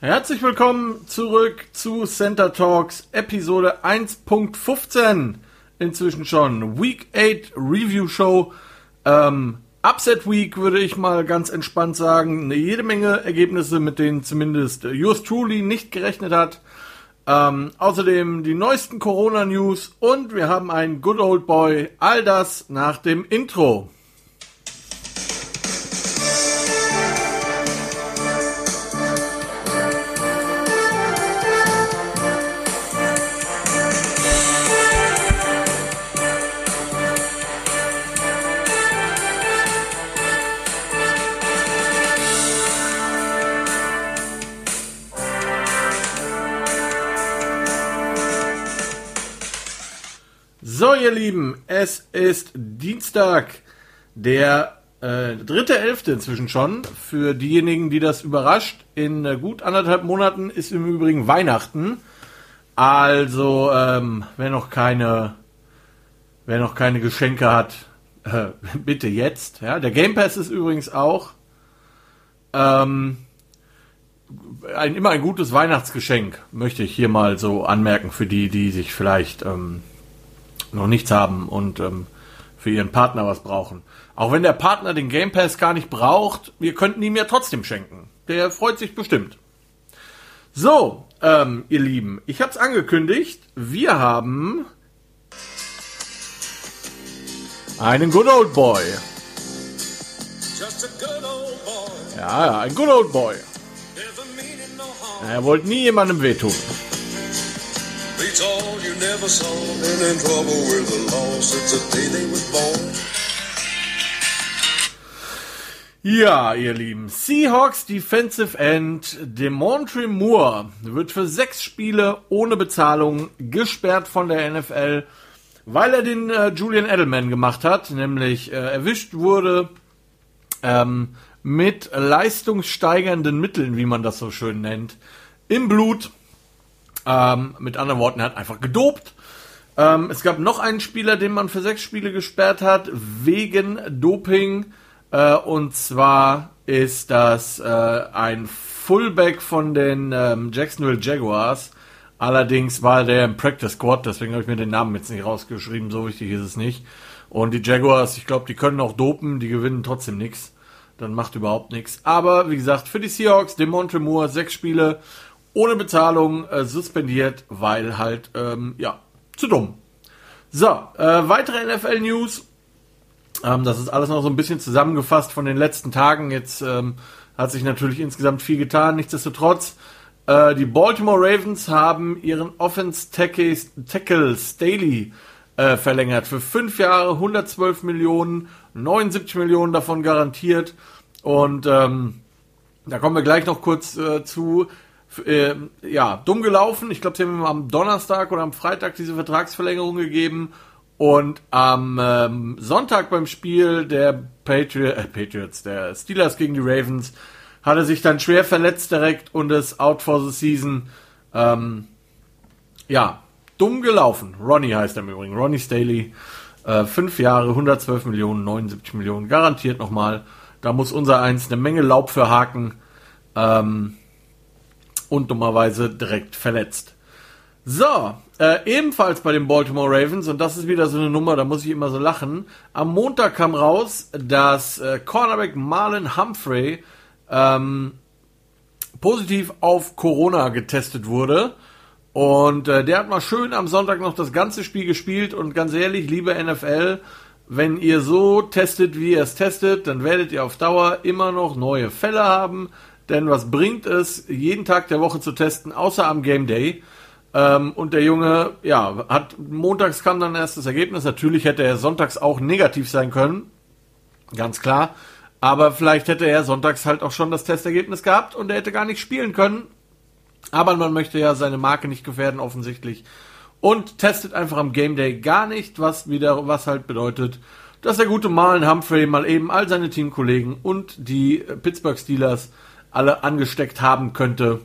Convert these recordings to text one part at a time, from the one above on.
Herzlich willkommen zurück zu Center Talks Episode 1.15. Inzwischen schon Week 8 Review Show. Ähm, Upset Week würde ich mal ganz entspannt sagen. Eine jede Menge Ergebnisse, mit denen zumindest Yours Truly nicht gerechnet hat. Ähm, außerdem die neuesten Corona News und wir haben einen Good Old Boy. All das nach dem Intro. Ihr Lieben, es ist Dienstag, der äh, dritte Elfte inzwischen schon. Für diejenigen, die das überrascht, in äh, gut anderthalb Monaten ist im Übrigen Weihnachten. Also, ähm, wer noch keine, wer noch keine Geschenke hat, äh, bitte jetzt. Ja, der Game Pass ist übrigens auch ähm, ein, immer ein gutes Weihnachtsgeschenk, möchte ich hier mal so anmerken für die, die sich vielleicht ähm, noch nichts haben und ähm, für ihren Partner was brauchen. Auch wenn der Partner den Game Pass gar nicht braucht, wir könnten ihm ja trotzdem schenken. Der freut sich bestimmt. So, ähm, ihr Lieben, ich habe es angekündigt. Wir haben einen Good Old Boy. Ja, ja, ein Good Old Boy. Er wollte nie jemandem wehtun. Beats all you never saw. Been in trouble with the law since the day they was born. Ja, ihr Lieben, Seahawks Defensive End Demontre Moore wird für sechs Spiele ohne Bezahlung gesperrt von der NFL, weil er den äh, Julian Edelman gemacht hat, nämlich äh, erwischt wurde ähm, mit leistungssteigernden Mitteln, wie man das so schön nennt, im Blut ähm, mit anderen Worten, er hat einfach gedopt. Ähm, es gab noch einen Spieler, den man für sechs Spiele gesperrt hat, wegen Doping. Äh, und zwar ist das äh, ein Fullback von den ähm, Jacksonville Jaguars. Allerdings war der im Practice Squad, deswegen habe ich mir den Namen jetzt nicht rausgeschrieben, so wichtig ist es nicht. Und die Jaguars, ich glaube, die können auch dopen, die gewinnen trotzdem nichts. Dann macht überhaupt nichts. Aber wie gesagt, für die Seahawks, Demontre Moore, sechs Spiele ohne Bezahlung äh, suspendiert, weil halt, ähm, ja, zu dumm. So, äh, weitere NFL-News. Ähm, das ist alles noch so ein bisschen zusammengefasst von den letzten Tagen. Jetzt ähm, hat sich natürlich insgesamt viel getan. Nichtsdestotrotz, äh, die Baltimore Ravens haben ihren Offense Tackle Staley äh, verlängert für fünf Jahre, 112 Millionen, 79 Millionen davon garantiert. Und ähm, da kommen wir gleich noch kurz äh, zu äh, ja, dumm gelaufen. Ich glaube, sie haben am Donnerstag oder am Freitag diese Vertragsverlängerung gegeben. Und am ähm, Sonntag beim Spiel der Patri äh, Patriots, der Steelers gegen die Ravens, hat er sich dann schwer verletzt direkt und ist out for the season. Ähm, ja, dumm gelaufen. Ronnie heißt er im Übrigen. Ronnie Staley. Äh, fünf Jahre, 112 Millionen, 79 Millionen. Garantiert nochmal. Da muss unser Eins eine Menge Laub für haken. Ähm, und dummerweise direkt verletzt. So, äh, ebenfalls bei den Baltimore Ravens, und das ist wieder so eine Nummer, da muss ich immer so lachen. Am Montag kam raus, dass äh, Cornerback Marlon Humphrey ähm, positiv auf Corona getestet wurde. Und äh, der hat mal schön am Sonntag noch das ganze Spiel gespielt. Und ganz ehrlich, liebe NFL, wenn ihr so testet, wie ihr es testet, dann werdet ihr auf Dauer immer noch neue Fälle haben. Denn was bringt es, jeden Tag der Woche zu testen, außer am Game Day? Ähm, und der Junge, ja, hat montags kam dann erst das Ergebnis. Natürlich hätte er sonntags auch negativ sein können. Ganz klar. Aber vielleicht hätte er sonntags halt auch schon das Testergebnis gehabt und er hätte gar nicht spielen können. Aber man möchte ja seine Marke nicht gefährden, offensichtlich. Und testet einfach am Game Day gar nicht, was wieder, was halt bedeutet, dass der gute Malen Humphrey mal eben all seine Teamkollegen und die Pittsburgh Steelers alle angesteckt haben könnte.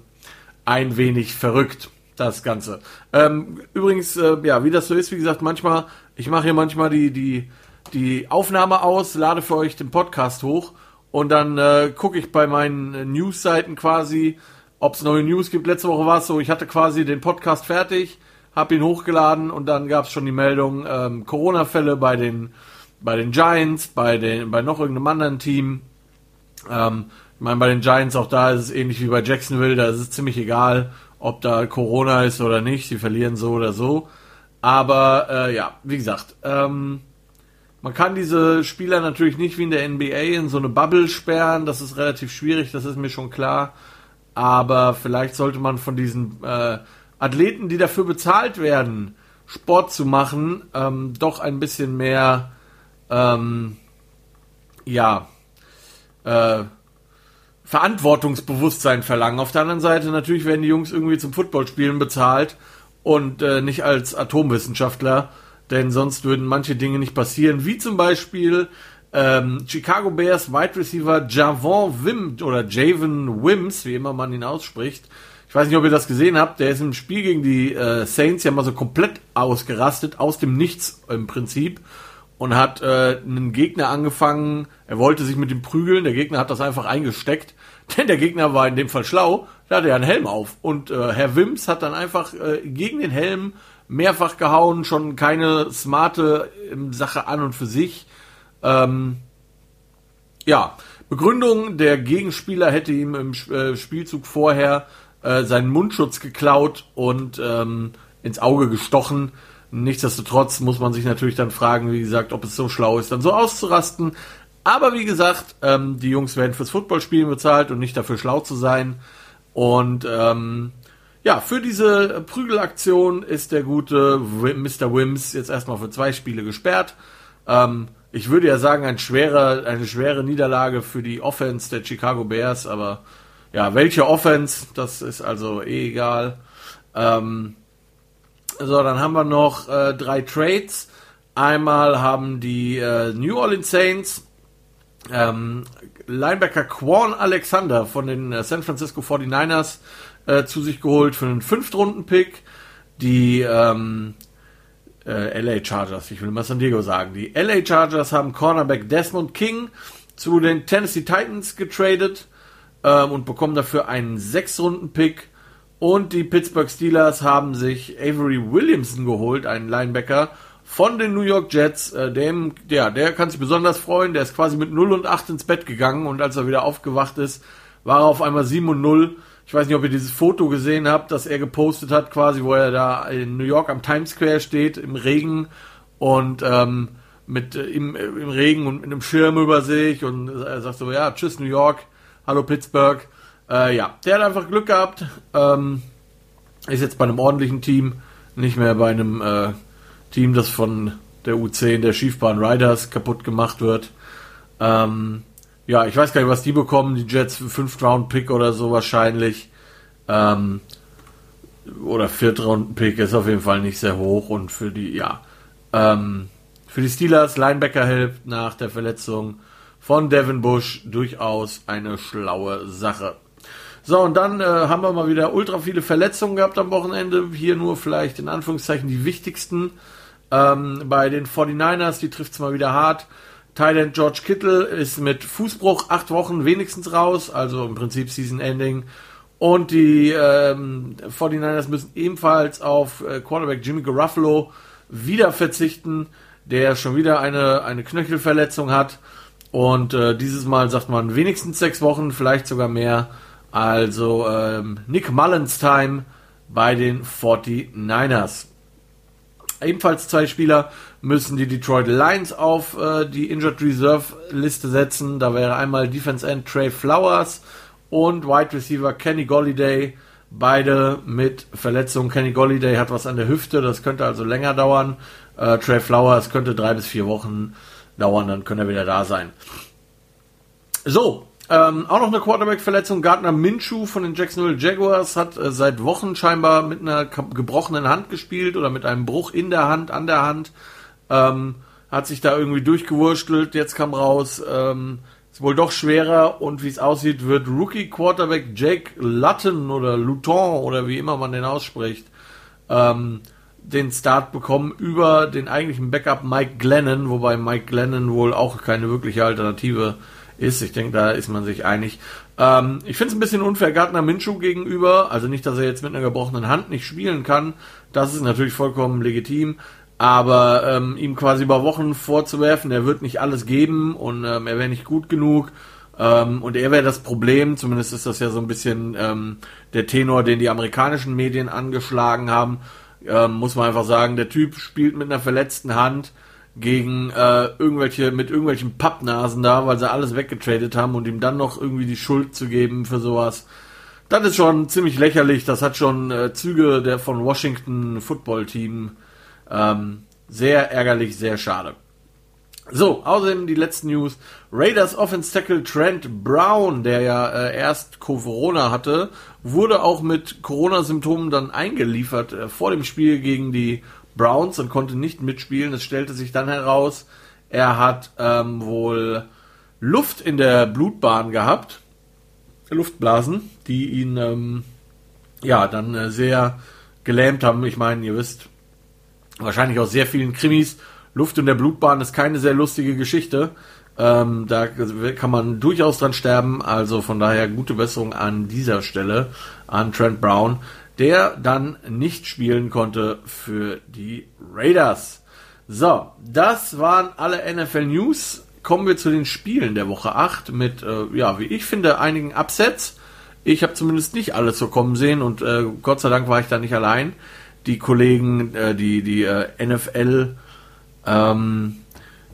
Ein wenig verrückt, das Ganze. Ähm, übrigens, äh, ja, wie das so ist, wie gesagt, manchmal, ich mache hier manchmal die, die, die Aufnahme aus, lade für euch den Podcast hoch und dann äh, gucke ich bei meinen News-Seiten quasi, ob es neue News gibt. Letzte Woche war es so, ich hatte quasi den Podcast fertig, habe ihn hochgeladen und dann gab es schon die Meldung ähm, Corona-Fälle bei den bei den Giants, bei den bei noch irgendeinem anderen Team. Ähm, ich meine, bei den Giants auch da ist es ähnlich wie bei Jacksonville, da ist es ziemlich egal, ob da Corona ist oder nicht. Sie verlieren so oder so. Aber äh, ja, wie gesagt, ähm, man kann diese Spieler natürlich nicht wie in der NBA in so eine Bubble sperren. Das ist relativ schwierig, das ist mir schon klar. Aber vielleicht sollte man von diesen äh, Athleten, die dafür bezahlt werden, Sport zu machen, ähm, doch ein bisschen mehr, ähm, ja, äh, Verantwortungsbewusstsein verlangen. Auf der anderen Seite natürlich werden die Jungs irgendwie zum Footballspielen bezahlt und äh, nicht als Atomwissenschaftler, denn sonst würden manche Dinge nicht passieren, wie zum Beispiel ähm, Chicago Bears Wide Receiver Javon Wim oder Javen Wims, wie immer man ihn ausspricht. Ich weiß nicht, ob ihr das gesehen habt. Der ist im Spiel gegen die äh, Saints ja mal so komplett ausgerastet, aus dem Nichts im Prinzip. Und hat äh, einen Gegner angefangen, er wollte sich mit ihm prügeln, der Gegner hat das einfach eingesteckt, denn der Gegner war in dem Fall schlau, da hatte er einen Helm auf. Und äh, Herr Wims hat dann einfach äh, gegen den Helm mehrfach gehauen, schon keine smarte ähm, Sache an und für sich. Ähm, ja, Begründung, der Gegenspieler hätte ihm im äh, Spielzug vorher äh, seinen Mundschutz geklaut und ähm, ins Auge gestochen. Nichtsdestotrotz muss man sich natürlich dann fragen, wie gesagt, ob es so schlau ist, dann so auszurasten. Aber wie gesagt, ähm, die Jungs werden fürs Footballspielen bezahlt und nicht dafür schlau zu sein. Und ähm, ja, für diese Prügelaktion ist der gute Mr. Wims jetzt erstmal für zwei Spiele gesperrt. Ähm, ich würde ja sagen, ein schwerer, eine schwere Niederlage für die Offense der Chicago Bears, aber ja, welche Offense, das ist also eh egal. Ähm, so, dann haben wir noch äh, drei Trades. Einmal haben die äh, New Orleans Saints ähm, Linebacker Quan Alexander von den äh, San Francisco 49ers äh, zu sich geholt für einen Fünftrunden-Pick. Die ähm, äh, LA Chargers, ich will mal San Diego sagen. Die LA Chargers haben Cornerback Desmond King zu den Tennessee Titans getradet ähm, und bekommen dafür einen Sechs-Runden-Pick. Und die Pittsburgh Steelers haben sich Avery Williamson geholt, einen Linebacker von den New York Jets. Äh, dem, ja, der kann sich besonders freuen. Der ist quasi mit 0 und 8 ins Bett gegangen und als er wieder aufgewacht ist, war er auf einmal 7 und 0. Ich weiß nicht, ob ihr dieses Foto gesehen habt, das er gepostet hat, quasi, wo er da in New York am Times Square steht, im Regen und ähm, mit äh, im, im Regen und mit einem Schirm über sich und er sagt so, ja, tschüss New York, hallo Pittsburgh. Äh, ja, der hat einfach Glück gehabt. Ähm, ist jetzt bei einem ordentlichen Team, nicht mehr bei einem äh, Team, das von der U10 der Schiefbahn Riders kaputt gemacht wird. Ähm, ja, ich weiß gar nicht, was die bekommen. Die Jets für 5 Round Pick oder so wahrscheinlich. Ähm, oder 4 Round Pick ist auf jeden Fall nicht sehr hoch und für die, ja. Ähm, für die Steelers Linebacker hilft nach der Verletzung von Devin Bush durchaus eine schlaue Sache. So, und dann äh, haben wir mal wieder ultra viele Verletzungen gehabt am Wochenende. Hier nur vielleicht in Anführungszeichen die wichtigsten. Ähm, bei den 49ers, die trifft es mal wieder hart. Thailand George Kittle ist mit Fußbruch acht Wochen wenigstens raus, also im Prinzip Season Ending. Und die ähm, 49ers müssen ebenfalls auf äh, Quarterback Jimmy Garuffalo wieder verzichten, der schon wieder eine, eine Knöchelverletzung hat. Und äh, dieses Mal sagt man wenigstens sechs Wochen, vielleicht sogar mehr. Also ähm, Nick Mullins Time bei den 49ers. Ebenfalls zwei Spieler müssen die Detroit Lions auf äh, die Injured Reserve Liste setzen. Da wäre einmal Defense End Trey Flowers und Wide Receiver Kenny Golliday. Beide mit Verletzungen. Kenny Golliday hat was an der Hüfte, das könnte also länger dauern. Äh, Trey Flowers könnte drei bis vier Wochen dauern, dann könnte er wieder da sein. So, ähm, auch noch eine Quarterback-Verletzung. Gardner Minshew von den Jacksonville Jaguars hat äh, seit Wochen scheinbar mit einer gebrochenen Hand gespielt oder mit einem Bruch in der Hand, an der Hand. Ähm, hat sich da irgendwie durchgewurstelt. Jetzt kam raus, ähm, ist wohl doch schwerer und wie es aussieht, wird Rookie Quarterback Jake Lutton oder Luton oder wie immer man den ausspricht, ähm, den Start bekommen über den eigentlichen Backup Mike Glennon, wobei Mike Glennon wohl auch keine wirkliche Alternative ist. Ich denke, da ist man sich einig. Ähm, ich finde es ein bisschen unfair Gardner Minshew gegenüber. Also nicht, dass er jetzt mit einer gebrochenen Hand nicht spielen kann. Das ist natürlich vollkommen legitim. Aber ähm, ihm quasi über Wochen vorzuwerfen, er wird nicht alles geben und ähm, er wäre nicht gut genug ähm, und er wäre das Problem, zumindest ist das ja so ein bisschen ähm, der Tenor, den die amerikanischen Medien angeschlagen haben, ähm, muss man einfach sagen, der Typ spielt mit einer verletzten Hand gegen äh, irgendwelche, mit irgendwelchen Pappnasen da, weil sie alles weggetradet haben und ihm dann noch irgendwie die Schuld zu geben für sowas. Das ist schon ziemlich lächerlich. Das hat schon äh, Züge der von Washington Football Team ähm, sehr ärgerlich, sehr schade. So, außerdem die letzten News. Raiders Offense Tackle Trent Brown, der ja äh, erst Corona hatte, wurde auch mit Corona-Symptomen dann eingeliefert äh, vor dem Spiel gegen die Browns und konnte nicht mitspielen. Es stellte sich dann heraus, er hat ähm, wohl Luft in der Blutbahn gehabt, Luftblasen, die ihn ähm, ja dann äh, sehr gelähmt haben. Ich meine, ihr wisst, wahrscheinlich aus sehr vielen Krimis. Luft in der Blutbahn ist keine sehr lustige Geschichte. Ähm, da kann man durchaus dran sterben. Also von daher gute Besserung an dieser Stelle an Trent Brown, der dann nicht spielen konnte für die Raiders. So, das waren alle NFL News. Kommen wir zu den Spielen der Woche 8 mit, äh, ja, wie ich finde, einigen Upsets. Ich habe zumindest nicht alles so kommen sehen und äh, Gott sei Dank war ich da nicht allein die Kollegen, äh, die, die äh, NFL ähm,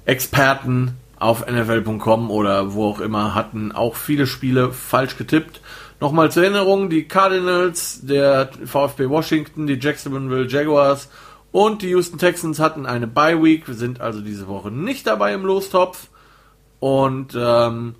Experten auf NFL.com oder wo auch immer hatten auch viele Spiele falsch getippt. Nochmal zur Erinnerung, die Cardinals, der VfB Washington, die Jacksonville Jaguars und die Houston Texans hatten eine Bye Week, wir sind also diese Woche nicht dabei im Lostopf. Und ähm,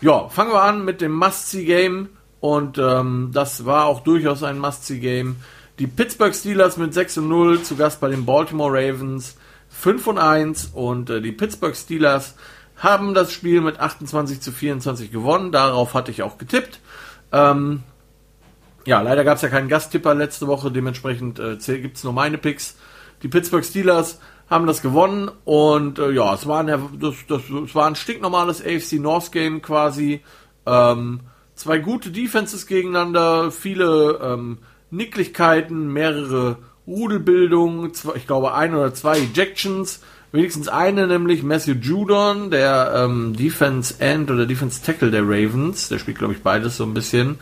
ja, fangen wir an mit dem Must-See-Game. Und ähm, das war auch durchaus ein Must-See-Game. Die Pittsburgh Steelers mit 6 und 0 zu Gast bei den Baltimore Ravens 5 und 1 und äh, die Pittsburgh Steelers haben das Spiel mit 28 zu 24 gewonnen. Darauf hatte ich auch getippt. Ähm, ja, leider gab es ja keinen Gasttipper letzte Woche, dementsprechend äh, gibt es nur meine Picks. Die Pittsburgh Steelers haben das gewonnen und äh, ja, es war, ein, das, das, es war ein stinknormales AFC North Game quasi. Ähm, zwei gute Defenses gegeneinander, viele ähm, Nicklichkeiten, mehrere Rudelbildungen, ich glaube ein oder zwei Ejections, wenigstens eine nämlich Matthew Judon, der ähm, Defense End oder Defense Tackle der Ravens, der spielt glaube ich beides so ein bisschen,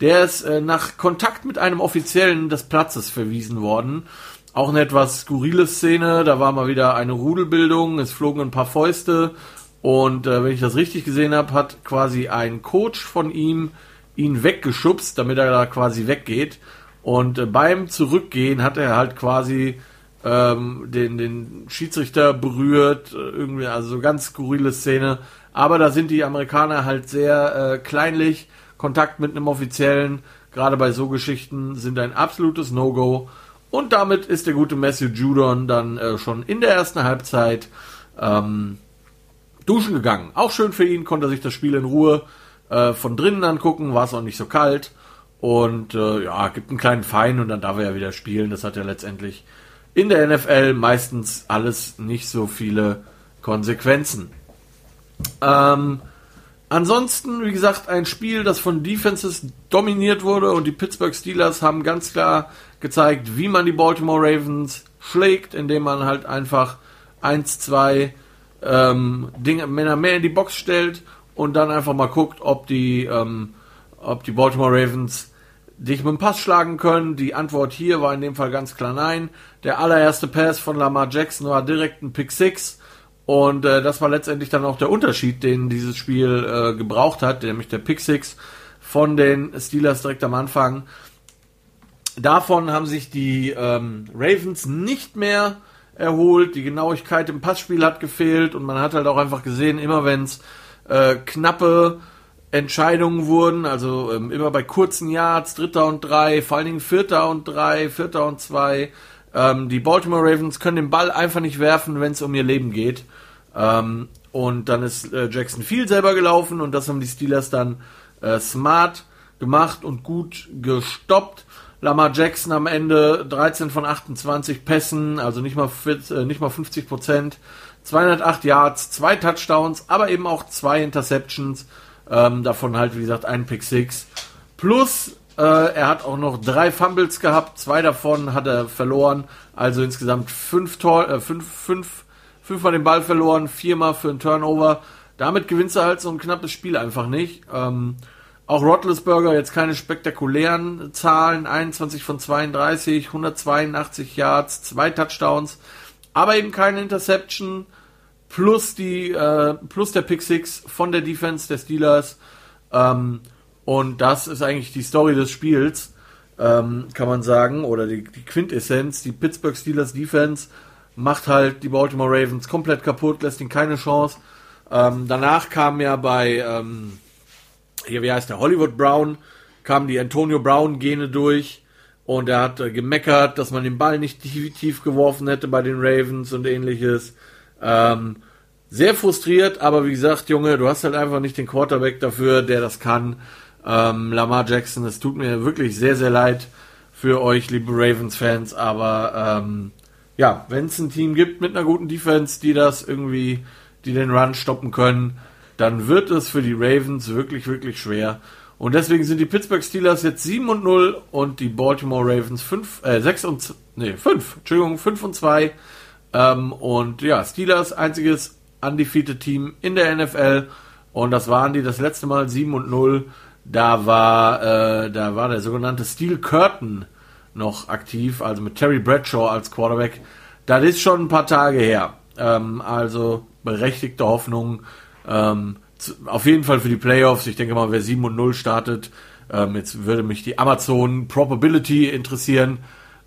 der ist äh, nach Kontakt mit einem Offiziellen des Platzes verwiesen worden. Auch eine etwas skurrile Szene, da war mal wieder eine Rudelbildung, es flogen ein paar Fäuste. Und äh, wenn ich das richtig gesehen habe, hat quasi ein Coach von ihm ihn weggeschubst, damit er da quasi weggeht. Und äh, beim Zurückgehen hat er halt quasi ähm, den, den Schiedsrichter berührt, äh, irgendwie, also so ganz skurrile Szene. Aber da sind die Amerikaner halt sehr äh, kleinlich. Kontakt mit einem Offiziellen, gerade bei so Geschichten, sind ein absolutes No-Go. Und damit ist der gute Matthew Judon dann äh, schon in der ersten Halbzeit ähm, duschen gegangen. Auch schön für ihn, konnte er sich das Spiel in Ruhe äh, von drinnen angucken, war es auch nicht so kalt. Und äh, ja, gibt einen kleinen Fein und dann darf er ja wieder spielen. Das hat ja letztendlich in der NFL meistens alles nicht so viele Konsequenzen. Ähm, ansonsten, wie gesagt, ein Spiel, das von Defenses dominiert wurde und die Pittsburgh Steelers haben ganz klar gezeigt, wie man die Baltimore Ravens schlägt, indem man halt einfach 1, 2 ähm, Dinge, Männer mehr in die Box stellt und dann einfach mal guckt, ob die ähm, ob die Baltimore Ravens dich mit dem Pass schlagen können. Die Antwort hier war in dem Fall ganz klar nein. Der allererste Pass von Lamar Jackson war direkt ein Pick 6 und äh, das war letztendlich dann auch der Unterschied, den dieses Spiel äh, gebraucht hat, nämlich der Pick 6 von den Steelers direkt am Anfang. Davon haben sich die ähm, Ravens nicht mehr erholt. Die Genauigkeit im Passspiel hat gefehlt und man hat halt auch einfach gesehen, immer wenn es äh, knappe Entscheidungen wurden, also ähm, immer bei kurzen Yards, Dritter und Drei, vor allen Dingen Vierter und Drei, Vierter und Zwei. Ähm, die Baltimore Ravens können den Ball einfach nicht werfen, wenn es um ihr Leben geht. Ähm, und dann ist äh, Jackson viel selber gelaufen und das haben die Steelers dann äh, smart gemacht und gut gestoppt. Lamar Jackson am Ende 13 von 28 Pässen, also nicht mal, äh, nicht mal 50 Prozent, 208 Yards, zwei Touchdowns, aber eben auch zwei Interceptions Ähm, davon halt, wie gesagt, ein Pick 6. Plus, äh, er hat auch noch drei Fumbles gehabt. Zwei davon hat er verloren. Also insgesamt fünf, Tor, äh, fünf, fünf, fünfmal den Ball verloren, viermal für einen Turnover. Damit gewinnst du halt so ein knappes Spiel einfach nicht. Ähm, auch Rotlesburger jetzt keine spektakulären Zahlen. 21 von 32, 182 Yards, zwei Touchdowns, aber eben keine Interception. Plus die, äh, plus der Pick 6 von der Defense der Steelers. Ähm, und das ist eigentlich die Story des Spiels, ähm, kann man sagen. Oder die, die Quintessenz. Die Pittsburgh Steelers Defense macht halt die Baltimore Ravens komplett kaputt, lässt ihnen keine Chance. Ähm, danach kam ja bei, ähm, hier, wie heißt der, Hollywood Brown, kamen die Antonio Brown-Gene durch und er hat äh, gemeckert, dass man den Ball nicht tief, tief, geworfen hätte bei den Ravens und ähnliches. Ähm, sehr frustriert, aber wie gesagt, Junge, du hast halt einfach nicht den Quarterback dafür, der das kann. Ähm, Lamar Jackson, es tut mir wirklich sehr, sehr leid für euch, liebe Ravens-Fans, aber ähm, ja, wenn es ein Team gibt mit einer guten Defense, die das irgendwie die den Run stoppen können, dann wird es für die Ravens wirklich, wirklich schwer. Und deswegen sind die Pittsburgh Steelers jetzt 7 und 0 und die Baltimore Ravens 5, äh, 6 und, nee, 5, Entschuldigung, 5 und 2. Ähm, und ja, Steelers einziges undefeated Team in der NFL. Und das waren die das letzte Mal 7 und 0. Da war, äh, da war der sogenannte Steel Curtain noch aktiv, also mit Terry Bradshaw als Quarterback. Das ist schon ein paar Tage her. Ähm, also berechtigte Hoffnung. Ähm, auf jeden Fall für die Playoffs. Ich denke mal, wer 7 und 0 startet, ähm, jetzt würde mich die Amazon Probability interessieren,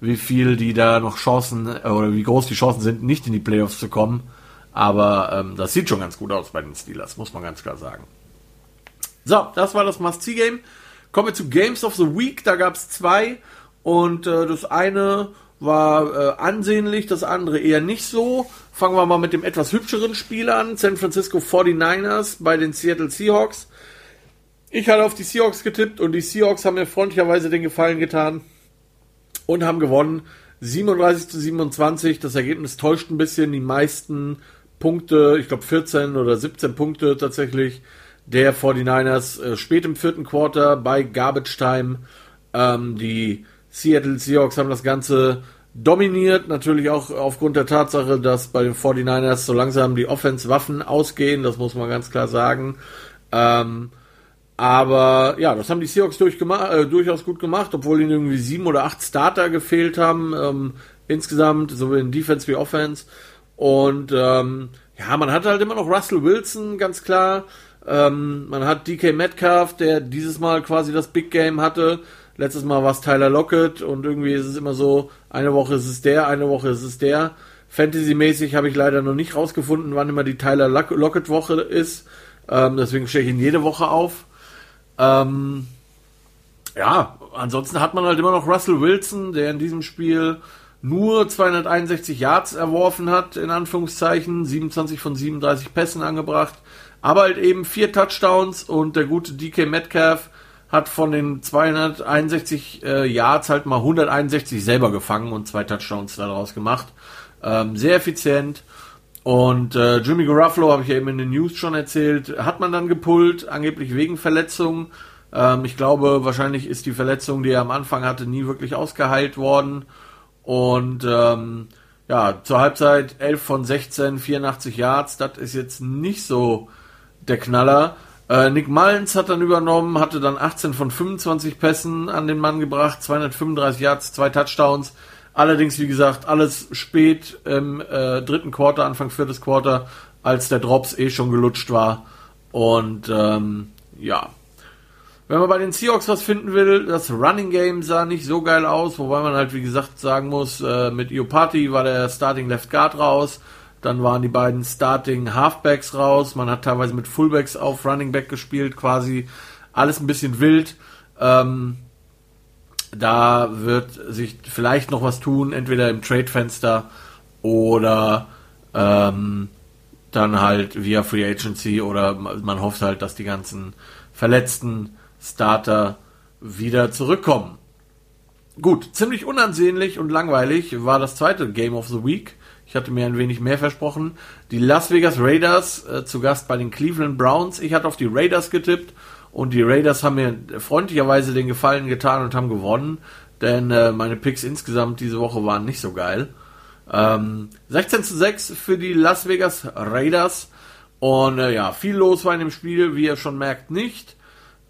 wie viel die da noch Chancen äh, oder wie groß die Chancen sind, nicht in die Playoffs zu kommen. Aber ähm, das sieht schon ganz gut aus bei den Steelers, muss man ganz klar sagen. So, das war das Must-See-Game. Kommen wir zu Games of the Week. Da gab es zwei. Und äh, das eine war äh, ansehnlich, das andere eher nicht so. Fangen wir mal mit dem etwas hübscheren Spiel an. San Francisco 49ers bei den Seattle Seahawks. Ich hatte auf die Seahawks getippt und die Seahawks haben mir freundlicherweise den Gefallen getan und haben gewonnen. 37 zu 27. Das Ergebnis täuscht ein bisschen. Die meisten Punkte, ich glaube 14 oder 17 Punkte tatsächlich, der 49ers äh, spät im vierten Quarter bei Garbage Time. Ähm, die Seattle Seahawks haben das Ganze dominiert, natürlich auch aufgrund der Tatsache, dass bei den 49ers so langsam die Offense-Waffen ausgehen, das muss man ganz klar sagen. Ähm, aber ja, das haben die Seahawks äh, durchaus gut gemacht, obwohl ihnen irgendwie sieben oder acht Starter gefehlt haben, ähm, insgesamt, sowohl in Defense wie Offense. Und ähm, ja, man hat halt immer noch Russell Wilson, ganz klar. Ähm, man hat DK Metcalf, der dieses Mal quasi das Big Game hatte. Letztes Mal war es Tyler Lockett und irgendwie ist es immer so, eine Woche ist es der, eine Woche ist es der. Fantasy-mäßig habe ich leider noch nicht rausgefunden, wann immer die Tyler Lockett-Woche ist. Ähm, deswegen stehe ich ihn jede Woche auf. Ähm, ja, ansonsten hat man halt immer noch Russell Wilson, der in diesem Spiel nur 261 Yards erworfen hat, in Anführungszeichen, 27 von 37 Pässen angebracht, aber halt eben vier Touchdowns und der gute DK Metcalf hat von den 261 äh, Yards halt mal 161 selber gefangen und zwei Touchdowns daraus gemacht. Ähm, sehr effizient. Und äh, Jimmy Garuffalo, habe ich ja eben in den News schon erzählt, hat man dann gepullt, angeblich wegen Verletzung. Ähm, ich glaube, wahrscheinlich ist die Verletzung, die er am Anfang hatte, nie wirklich ausgeheilt worden. Und ähm, ja, zur Halbzeit 11 von 16, 84 Yards, das ist jetzt nicht so der Knaller. Äh, Nick Mullins hat dann übernommen, hatte dann 18 von 25 Pässen an den Mann gebracht, 235 Yards, zwei Touchdowns. Allerdings, wie gesagt, alles spät im äh, dritten Quarter, Anfang viertes Quarter, als der Drops eh schon gelutscht war. Und ähm, ja, wenn man bei den Seahawks was finden will, das Running Game sah nicht so geil aus, wobei man halt, wie gesagt, sagen muss, äh, mit Iopati war der Starting Left Guard raus. Dann waren die beiden Starting Halfbacks raus. Man hat teilweise mit Fullbacks auf Running Back gespielt, quasi alles ein bisschen wild. Ähm, da wird sich vielleicht noch was tun, entweder im Trade-Fenster oder ähm, dann halt via Free Agency oder man hofft halt, dass die ganzen verletzten Starter wieder zurückkommen. gut, ziemlich unansehnlich und langweilig war das zweite Game of the Week. Ich hatte mir ein wenig mehr versprochen. Die Las Vegas Raiders äh, zu Gast bei den Cleveland Browns. Ich hatte auf die Raiders getippt und die Raiders haben mir freundlicherweise den Gefallen getan und haben gewonnen, denn äh, meine Picks insgesamt diese Woche waren nicht so geil. Ähm, 16 zu 6 für die Las Vegas Raiders. Und äh, ja, viel los war in dem Spiel, wie ihr schon merkt, nicht.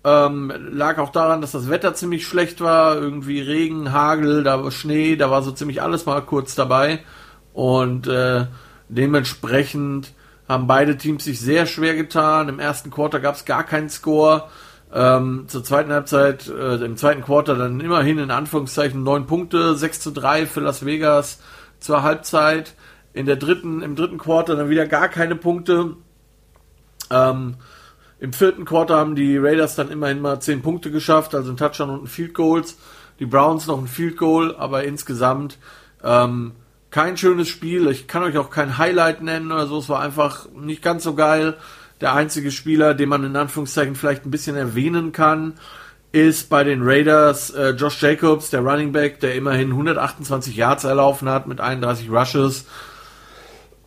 Ähm, lag auch daran, dass das Wetter ziemlich schlecht war. Irgendwie Regen, Hagel, da war Schnee, da war so ziemlich alles mal kurz dabei. Und äh, dementsprechend haben beide Teams sich sehr schwer getan. Im ersten Quarter gab es gar keinen Score. Ähm, zur zweiten Halbzeit, äh, im zweiten Quarter dann immerhin in Anführungszeichen neun Punkte, 6 zu 3 für Las Vegas zur Halbzeit. In der dritten, im dritten Quarter dann wieder gar keine Punkte. Ähm, Im vierten Quarter haben die Raiders dann immerhin mal zehn Punkte geschafft, also ein Touchdown und ein Field Goals. Die Browns noch ein Field Goal, aber insgesamt ähm, kein schönes Spiel. Ich kann euch auch kein Highlight nennen oder so. Es war einfach nicht ganz so geil. Der einzige Spieler, den man in Anführungszeichen vielleicht ein bisschen erwähnen kann, ist bei den Raiders äh, Josh Jacobs, der Running Back, der immerhin 128 Yards erlaufen hat mit 31 Rushes.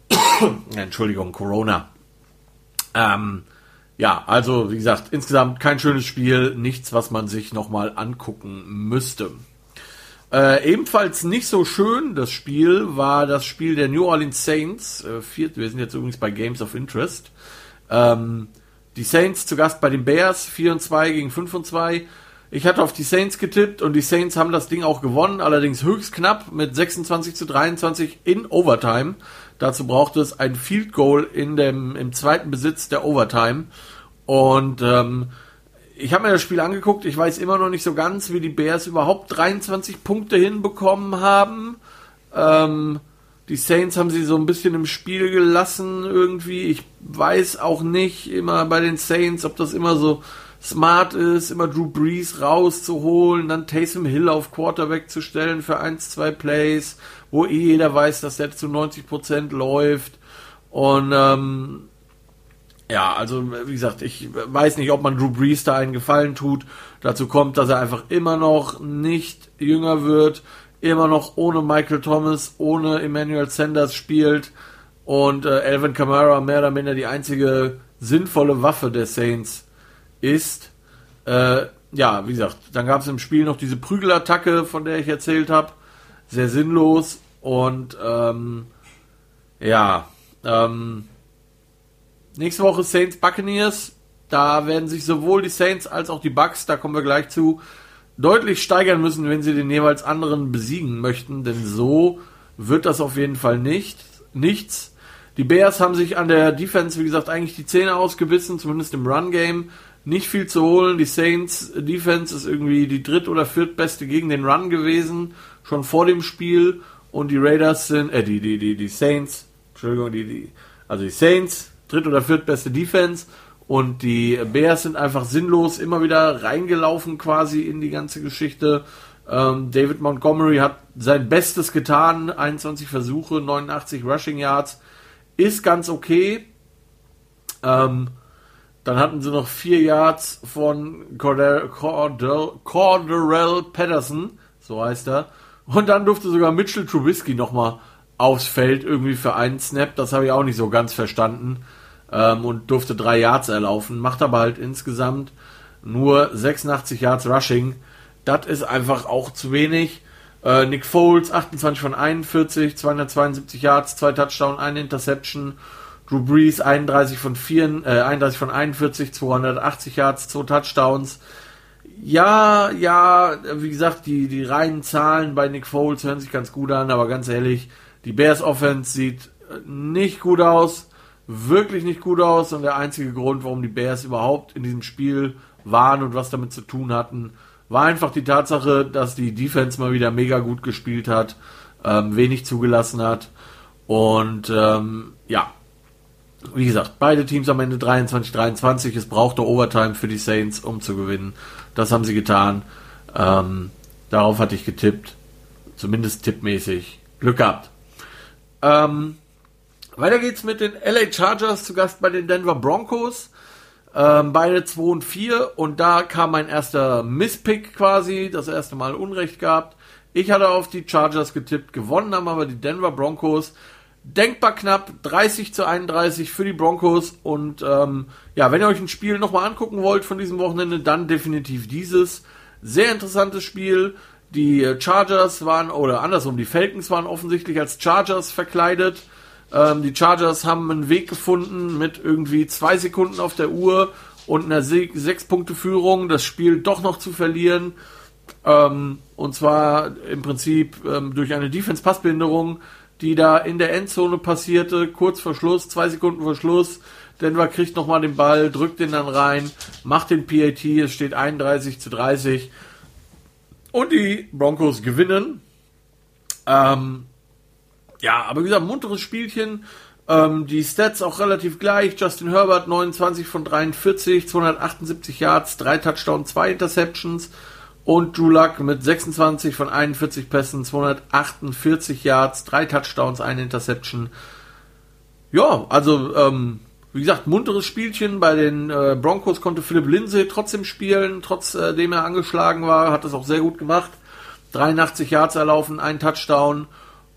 Entschuldigung, Corona. Ähm, ja, also wie gesagt, insgesamt kein schönes Spiel, nichts, was man sich nochmal angucken müsste. Äh, ebenfalls nicht so schön das Spiel war das Spiel der New Orleans Saints. Äh, wir sind jetzt übrigens bei Games of Interest. Ähm, die Saints zu Gast bei den Bears, 4 und 2 gegen 5 und 2. Ich hatte auf die Saints getippt und die Saints haben das Ding auch gewonnen, allerdings höchst knapp mit 26 zu 23 in Overtime. Dazu brauchte es ein Field Goal in dem, im zweiten Besitz der Overtime. Und ähm, ich habe mir das Spiel angeguckt. Ich weiß immer noch nicht so ganz, wie die Bears überhaupt 23 Punkte hinbekommen haben. Ähm, die Saints haben sie so ein bisschen im Spiel gelassen irgendwie. Ich weiß auch nicht immer bei den Saints, ob das immer so smart ist, immer Drew Brees rauszuholen, dann Taysom Hill auf Quarterback zu stellen für 1, 2 Plays, wo eh jeder weiß, dass der zu 90% läuft. Und ähm, ja, also wie gesagt, ich weiß nicht, ob man Drew Brees da einen Gefallen tut. Dazu kommt, dass er einfach immer noch nicht jünger wird immer noch ohne Michael Thomas, ohne Emmanuel Sanders spielt und äh, Alvin Kamara mehr oder minder die einzige sinnvolle Waffe der Saints ist. Äh, ja, wie gesagt, dann gab es im Spiel noch diese Prügelattacke, von der ich erzählt habe. Sehr sinnlos und ähm, ja, ähm, nächste Woche Saints Buccaneers. Da werden sich sowohl die Saints als auch die Bucks, da kommen wir gleich zu, deutlich steigern müssen, wenn sie den jeweils anderen besiegen möchten, denn so wird das auf jeden Fall nicht. Nichts. Die Bears haben sich an der Defense, wie gesagt, eigentlich die Zähne ausgebissen, zumindest im Run-Game. Nicht viel zu holen. Die Saints Defense ist irgendwie die dritt- oder viertbeste gegen den Run gewesen, schon vor dem Spiel. Und die Raiders sind, äh, die, die, die, die Saints, Entschuldigung, die, die, also die Saints, dritt- oder viertbeste Defense und die Bears sind einfach sinnlos immer wieder reingelaufen quasi in die ganze Geschichte. Ähm, David Montgomery hat sein Bestes getan, 21 Versuche, 89 Rushing Yards, ist ganz okay. Ähm, dann hatten sie noch vier Yards von Cordell, Cordell, Corderell Patterson, so heißt er. Und dann durfte sogar Mitchell Trubisky nochmal aufs Feld irgendwie für einen Snap. Das habe ich auch nicht so ganz verstanden ähm, und durfte drei Yards erlaufen, macht aber halt insgesamt nur 86 Yards Rushing. Das ist einfach auch zu wenig. Äh, Nick Foles 28 von 41, 272 Yards, zwei Touchdown, eine Interception. Drew Brees 31 von 4, äh, 31 von 41, 280 Yards, zwei Touchdowns. Ja, ja, wie gesagt, die, die reinen Zahlen bei Nick Foles hören sich ganz gut an, aber ganz ehrlich, die Bears Offense sieht nicht gut aus wirklich nicht gut aus und der einzige Grund, warum die Bears überhaupt in diesem Spiel waren und was damit zu tun hatten, war einfach die Tatsache, dass die Defense mal wieder mega gut gespielt hat, ähm, wenig zugelassen hat und ähm, ja, wie gesagt, beide Teams am Ende 23-23. Es brauchte Overtime für die Saints, um zu gewinnen. Das haben sie getan. Ähm, darauf hatte ich getippt. Zumindest tippmäßig. Glück gehabt. Ähm, weiter geht's mit den LA Chargers zu Gast bei den Denver Broncos. Ähm, beide 2 und 4 und da kam mein erster Misspick quasi, das erste Mal Unrecht gehabt. Ich hatte auf die Chargers getippt, gewonnen haben aber die Denver Broncos. Denkbar knapp, 30 zu 31 für die Broncos. Und ähm, ja, wenn ihr euch ein Spiel nochmal angucken wollt von diesem Wochenende, dann definitiv dieses. Sehr interessantes Spiel. Die Chargers waren, oder andersrum, die Falcons waren offensichtlich als Chargers verkleidet. Ähm, die Chargers haben einen Weg gefunden mit irgendwie zwei Sekunden auf der Uhr und einer sechs Punkte Führung, das Spiel doch noch zu verlieren. Ähm, und zwar im Prinzip ähm, durch eine Defense-Passbehinderung, die da in der Endzone passierte, kurz vor Schluss, zwei Sekunden vor Schluss. Denver kriegt nochmal den Ball, drückt den dann rein, macht den PAT, es steht 31 zu 30. Und die Broncos gewinnen. Ähm, ja, aber wie gesagt, munteres Spielchen. Ähm, die Stats auch relativ gleich. Justin Herbert 29 von 43, 278 Yards, 3 Touchdowns, 2 Interceptions. Und Drew Luck mit 26 von 41 Pässen, 248 Yards, 3 Touchdowns, 1 Interception. Ja, also, ähm, wie gesagt, munteres Spielchen. Bei den äh, Broncos konnte Philipp Lindsay trotzdem spielen, trotzdem äh, er angeschlagen war, hat das auch sehr gut gemacht. 83 Yards erlaufen, ein Touchdown.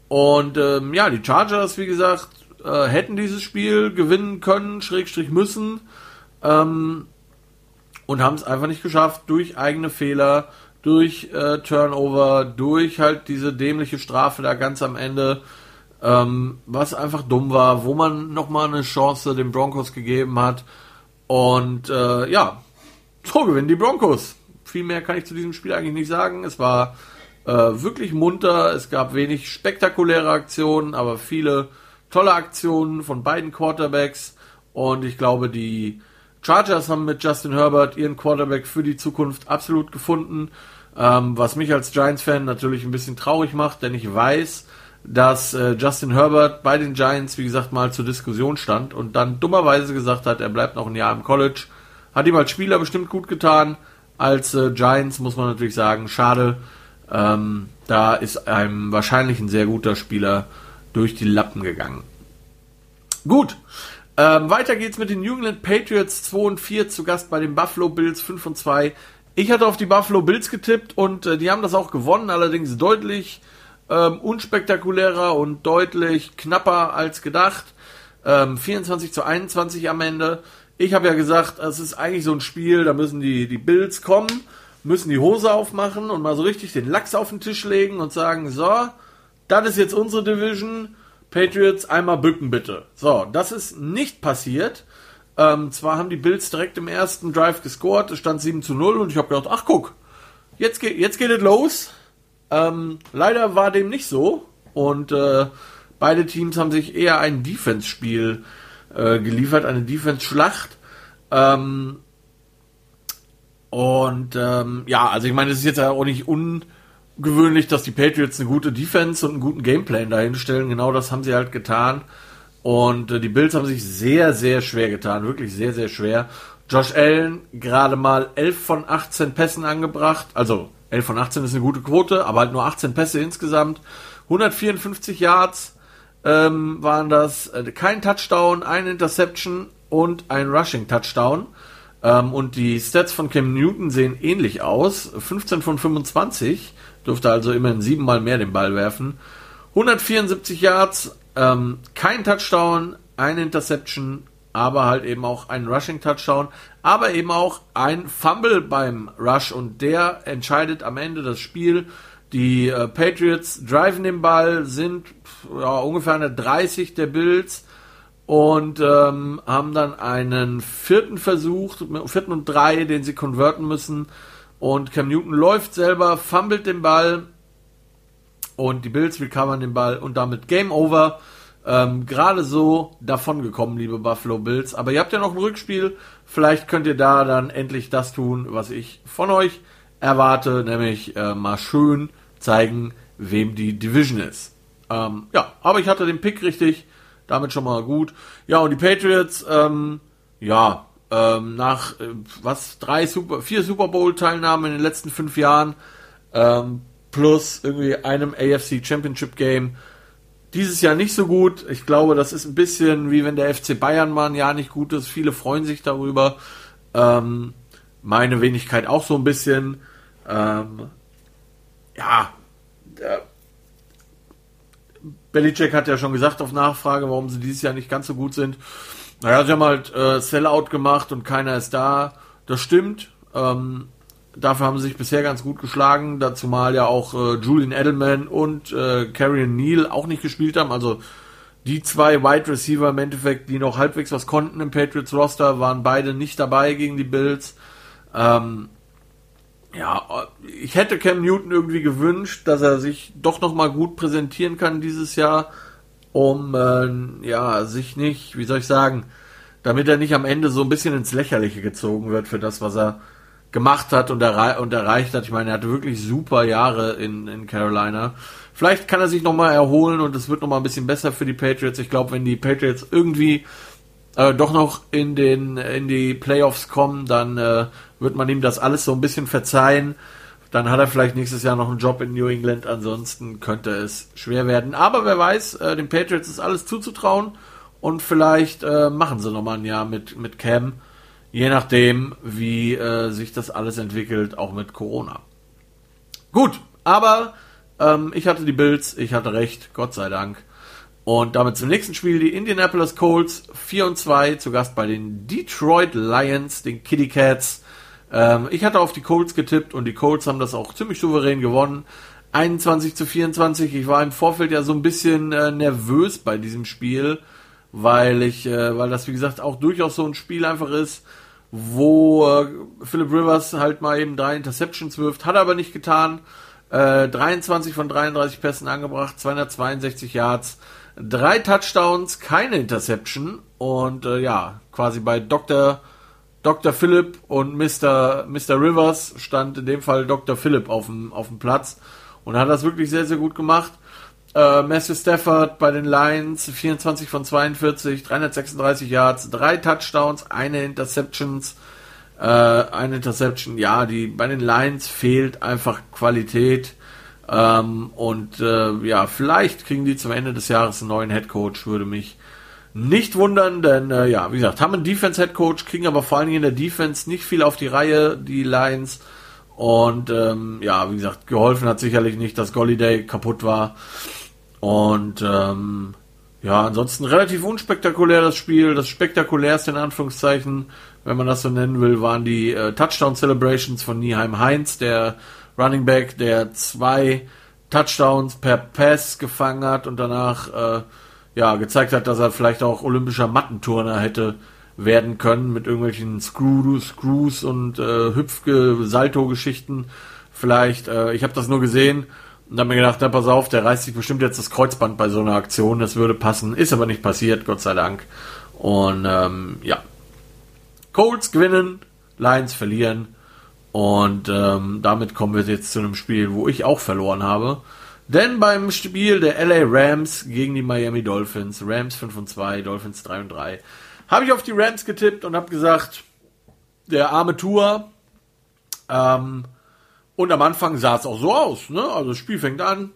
Und ähm, ja, die Chargers, wie gesagt, äh, hätten dieses Spiel gewinnen können, Schrägstrich müssen. Ähm, und haben es einfach nicht geschafft durch eigene Fehler, durch äh, Turnover, durch halt diese dämliche Strafe da ganz am Ende, ähm, was einfach dumm war, wo man nochmal eine Chance den Broncos gegeben hat. Und äh, ja, so gewinnen die Broncos. Viel mehr kann ich zu diesem Spiel eigentlich nicht sagen. Es war äh, wirklich munter, es gab wenig spektakuläre Aktionen, aber viele tolle Aktionen von beiden Quarterbacks. Und ich glaube, die Chargers haben mit Justin Herbert ihren Quarterback für die Zukunft absolut gefunden. Ähm, was mich als Giants-Fan natürlich ein bisschen traurig macht, denn ich weiß, dass äh, Justin Herbert bei den Giants, wie gesagt, mal zur Diskussion stand und dann dummerweise gesagt hat, er bleibt noch ein Jahr im College. Hat ihm als Spieler bestimmt gut getan. Als äh, Giants muss man natürlich sagen, schade. Ähm, da ist einem wahrscheinlich ein sehr guter Spieler durch die Lappen gegangen. Gut, ähm, weiter geht's mit den New England Patriots 2 und 4 zu Gast bei den Buffalo Bills 5 und 2. Ich hatte auf die Buffalo Bills getippt und äh, die haben das auch gewonnen, allerdings deutlich ähm, unspektakulärer und deutlich knapper als gedacht. Ähm, 24 zu 21 am Ende. Ich habe ja gesagt, es ist eigentlich so ein Spiel, da müssen die, die Bills kommen, müssen die Hose aufmachen und mal so richtig den Lachs auf den Tisch legen und sagen, so, das ist jetzt unsere Division Patriots einmal bücken bitte. So, das ist nicht passiert. Ähm, zwar haben die Bills direkt im ersten Drive gescored, es stand 7 zu 0 und ich habe gedacht, ach guck, jetzt, geht jetzt geht es los. Ähm, leider war dem nicht so und äh, beide Teams haben sich eher ein Defense-Spiel äh, geliefert, eine Defense-Schlacht. Ähm, und ähm, ja, also ich meine, es ist jetzt ja auch nicht un ungewöhnlich, dass die Patriots eine gute Defense und einen guten Gameplan dahinstellen. Genau das haben sie halt getan. Und äh, die Bills haben sich sehr, sehr schwer getan. Wirklich sehr, sehr schwer. Josh Allen gerade mal 11 von 18 Pässen angebracht. Also 11 von 18 ist eine gute Quote, aber halt nur 18 Pässe insgesamt. 154 Yards ähm, waren das. Äh, kein Touchdown, ein Interception und ein Rushing Touchdown. Ähm, und die Stats von Cam Newton sehen ähnlich aus. 15 von 25 durfte also immerhin siebenmal mehr den Ball werfen. 174 Yards, ähm, kein Touchdown, ein Interception, aber halt eben auch ein Rushing Touchdown, aber eben auch ein Fumble beim Rush und der entscheidet am Ende das Spiel. Die äh, Patriots driven den Ball, sind ja, ungefähr eine 30 der Bills und ähm, haben dann einen vierten Versuch, vierten und drei, den sie konverten müssen. Und Cam Newton läuft selber, fummelt den Ball und die Bills recovern den Ball und damit Game Over. Ähm, Gerade so davon gekommen, liebe Buffalo Bills. Aber ihr habt ja noch ein Rückspiel. Vielleicht könnt ihr da dann endlich das tun, was ich von euch erwarte, nämlich äh, mal schön zeigen, wem die Division ist. Ähm, ja, aber ich hatte den Pick richtig, damit schon mal gut. Ja, und die Patriots, ähm, ja, ähm, nach äh, was drei Super, vier Super Bowl Teilnahmen in den letzten fünf Jahren ähm, plus irgendwie einem AFC Championship Game. Dieses Jahr nicht so gut. Ich glaube, das ist ein bisschen wie wenn der FC Bayern mal ein Jahr nicht gut ist. Viele freuen sich darüber. Ähm, meine Wenigkeit auch so ein bisschen. Ähm, ja, der Belichick hat ja schon gesagt auf Nachfrage, warum sie dieses Jahr nicht ganz so gut sind. Naja, sie haben halt äh, Sellout gemacht und keiner ist da. Das stimmt. Ähm, dafür haben sie sich bisher ganz gut geschlagen, dazu mal ja auch äh, Julian Edelman und äh, Carrion Neal auch nicht gespielt haben. Also die zwei Wide Receiver im Endeffekt, die noch halbwegs was konnten im Patriots Roster, waren beide nicht dabei gegen die Bills. Ähm, ja, ich hätte Cam Newton irgendwie gewünscht, dass er sich doch noch mal gut präsentieren kann dieses Jahr, um äh, ja sich nicht, wie soll ich sagen, damit er nicht am Ende so ein bisschen ins Lächerliche gezogen wird für das, was er gemacht hat und, errei und erreicht hat. Ich meine, er hatte wirklich super Jahre in, in Carolina. Vielleicht kann er sich noch mal erholen und es wird noch mal ein bisschen besser für die Patriots. Ich glaube, wenn die Patriots irgendwie äh, doch noch in den in die Playoffs kommen, dann äh, wird man ihm das alles so ein bisschen verzeihen. Dann hat er vielleicht nächstes Jahr noch einen Job in New England. Ansonsten könnte es schwer werden. Aber wer weiß, äh, den Patriots ist alles zuzutrauen. Und vielleicht äh, machen sie nochmal ein Jahr mit, mit Cam. Je nachdem, wie äh, sich das alles entwickelt, auch mit Corona. Gut, aber ähm, ich hatte die Bills, ich hatte recht, Gott sei Dank. Und damit zum nächsten Spiel, die Indianapolis Colts 4 und 2, zu Gast bei den Detroit Lions, den Kitty Cats. Ähm, ich hatte auf die Colts getippt und die Colts haben das auch ziemlich souverän gewonnen. 21 zu 24. Ich war im Vorfeld ja so ein bisschen äh, nervös bei diesem Spiel, weil ich, äh, weil das wie gesagt auch durchaus so ein Spiel einfach ist, wo äh, Philip Rivers halt mal eben drei Interceptions wirft, hat er aber nicht getan. Äh, 23 von 33 Pässen angebracht, 262 Yards, drei Touchdowns, keine Interception und äh, ja, quasi bei Dr. Dr. Philipp und Mr. Mr. Rivers stand in dem Fall Dr. Philipp auf dem, auf dem Platz und hat das wirklich sehr, sehr gut gemacht. Äh, Matthew Stafford bei den Lions 24 von 42, 336 Yards, drei Touchdowns, eine Interceptions, äh, eine Interception. Ja, die bei den Lions fehlt einfach Qualität. Ähm, und äh, ja, vielleicht kriegen die zum Ende des Jahres einen neuen Head Coach, würde mich nicht wundern, denn äh, ja, wie gesagt, haben einen Defense-Head Coach, kriegen aber vor allen Dingen in der Defense nicht viel auf die Reihe, die Lions. Und ähm, ja, wie gesagt, geholfen hat sicherlich nicht, dass Golliday kaputt war. Und ähm, ja, ansonsten relativ unspektakulär das Spiel. Das spektakulärste in Anführungszeichen, wenn man das so nennen will, waren die äh, Touchdown Celebrations von Nieheim Heinz, der Running Back, der zwei Touchdowns per Pass gefangen hat und danach äh, ja, gezeigt hat, dass er vielleicht auch olympischer Mattenturner hätte werden können mit irgendwelchen Screw Screws und äh, Hüpfge-Salto-Geschichten. Vielleicht, äh, ich habe das nur gesehen und habe mir gedacht, na pass auf, der reißt sich bestimmt jetzt das Kreuzband bei so einer Aktion, das würde passen. Ist aber nicht passiert, Gott sei Dank. Und ähm, ja, Colts gewinnen, Lions verlieren. Und ähm, damit kommen wir jetzt zu einem Spiel, wo ich auch verloren habe. Denn beim Spiel der LA Rams gegen die Miami Dolphins, Rams 5 und 2, Dolphins 3 und 3, habe ich auf die Rams getippt und habe gesagt, der arme Tour. Ähm, und am Anfang sah es auch so aus. Ne? Also das Spiel fängt an.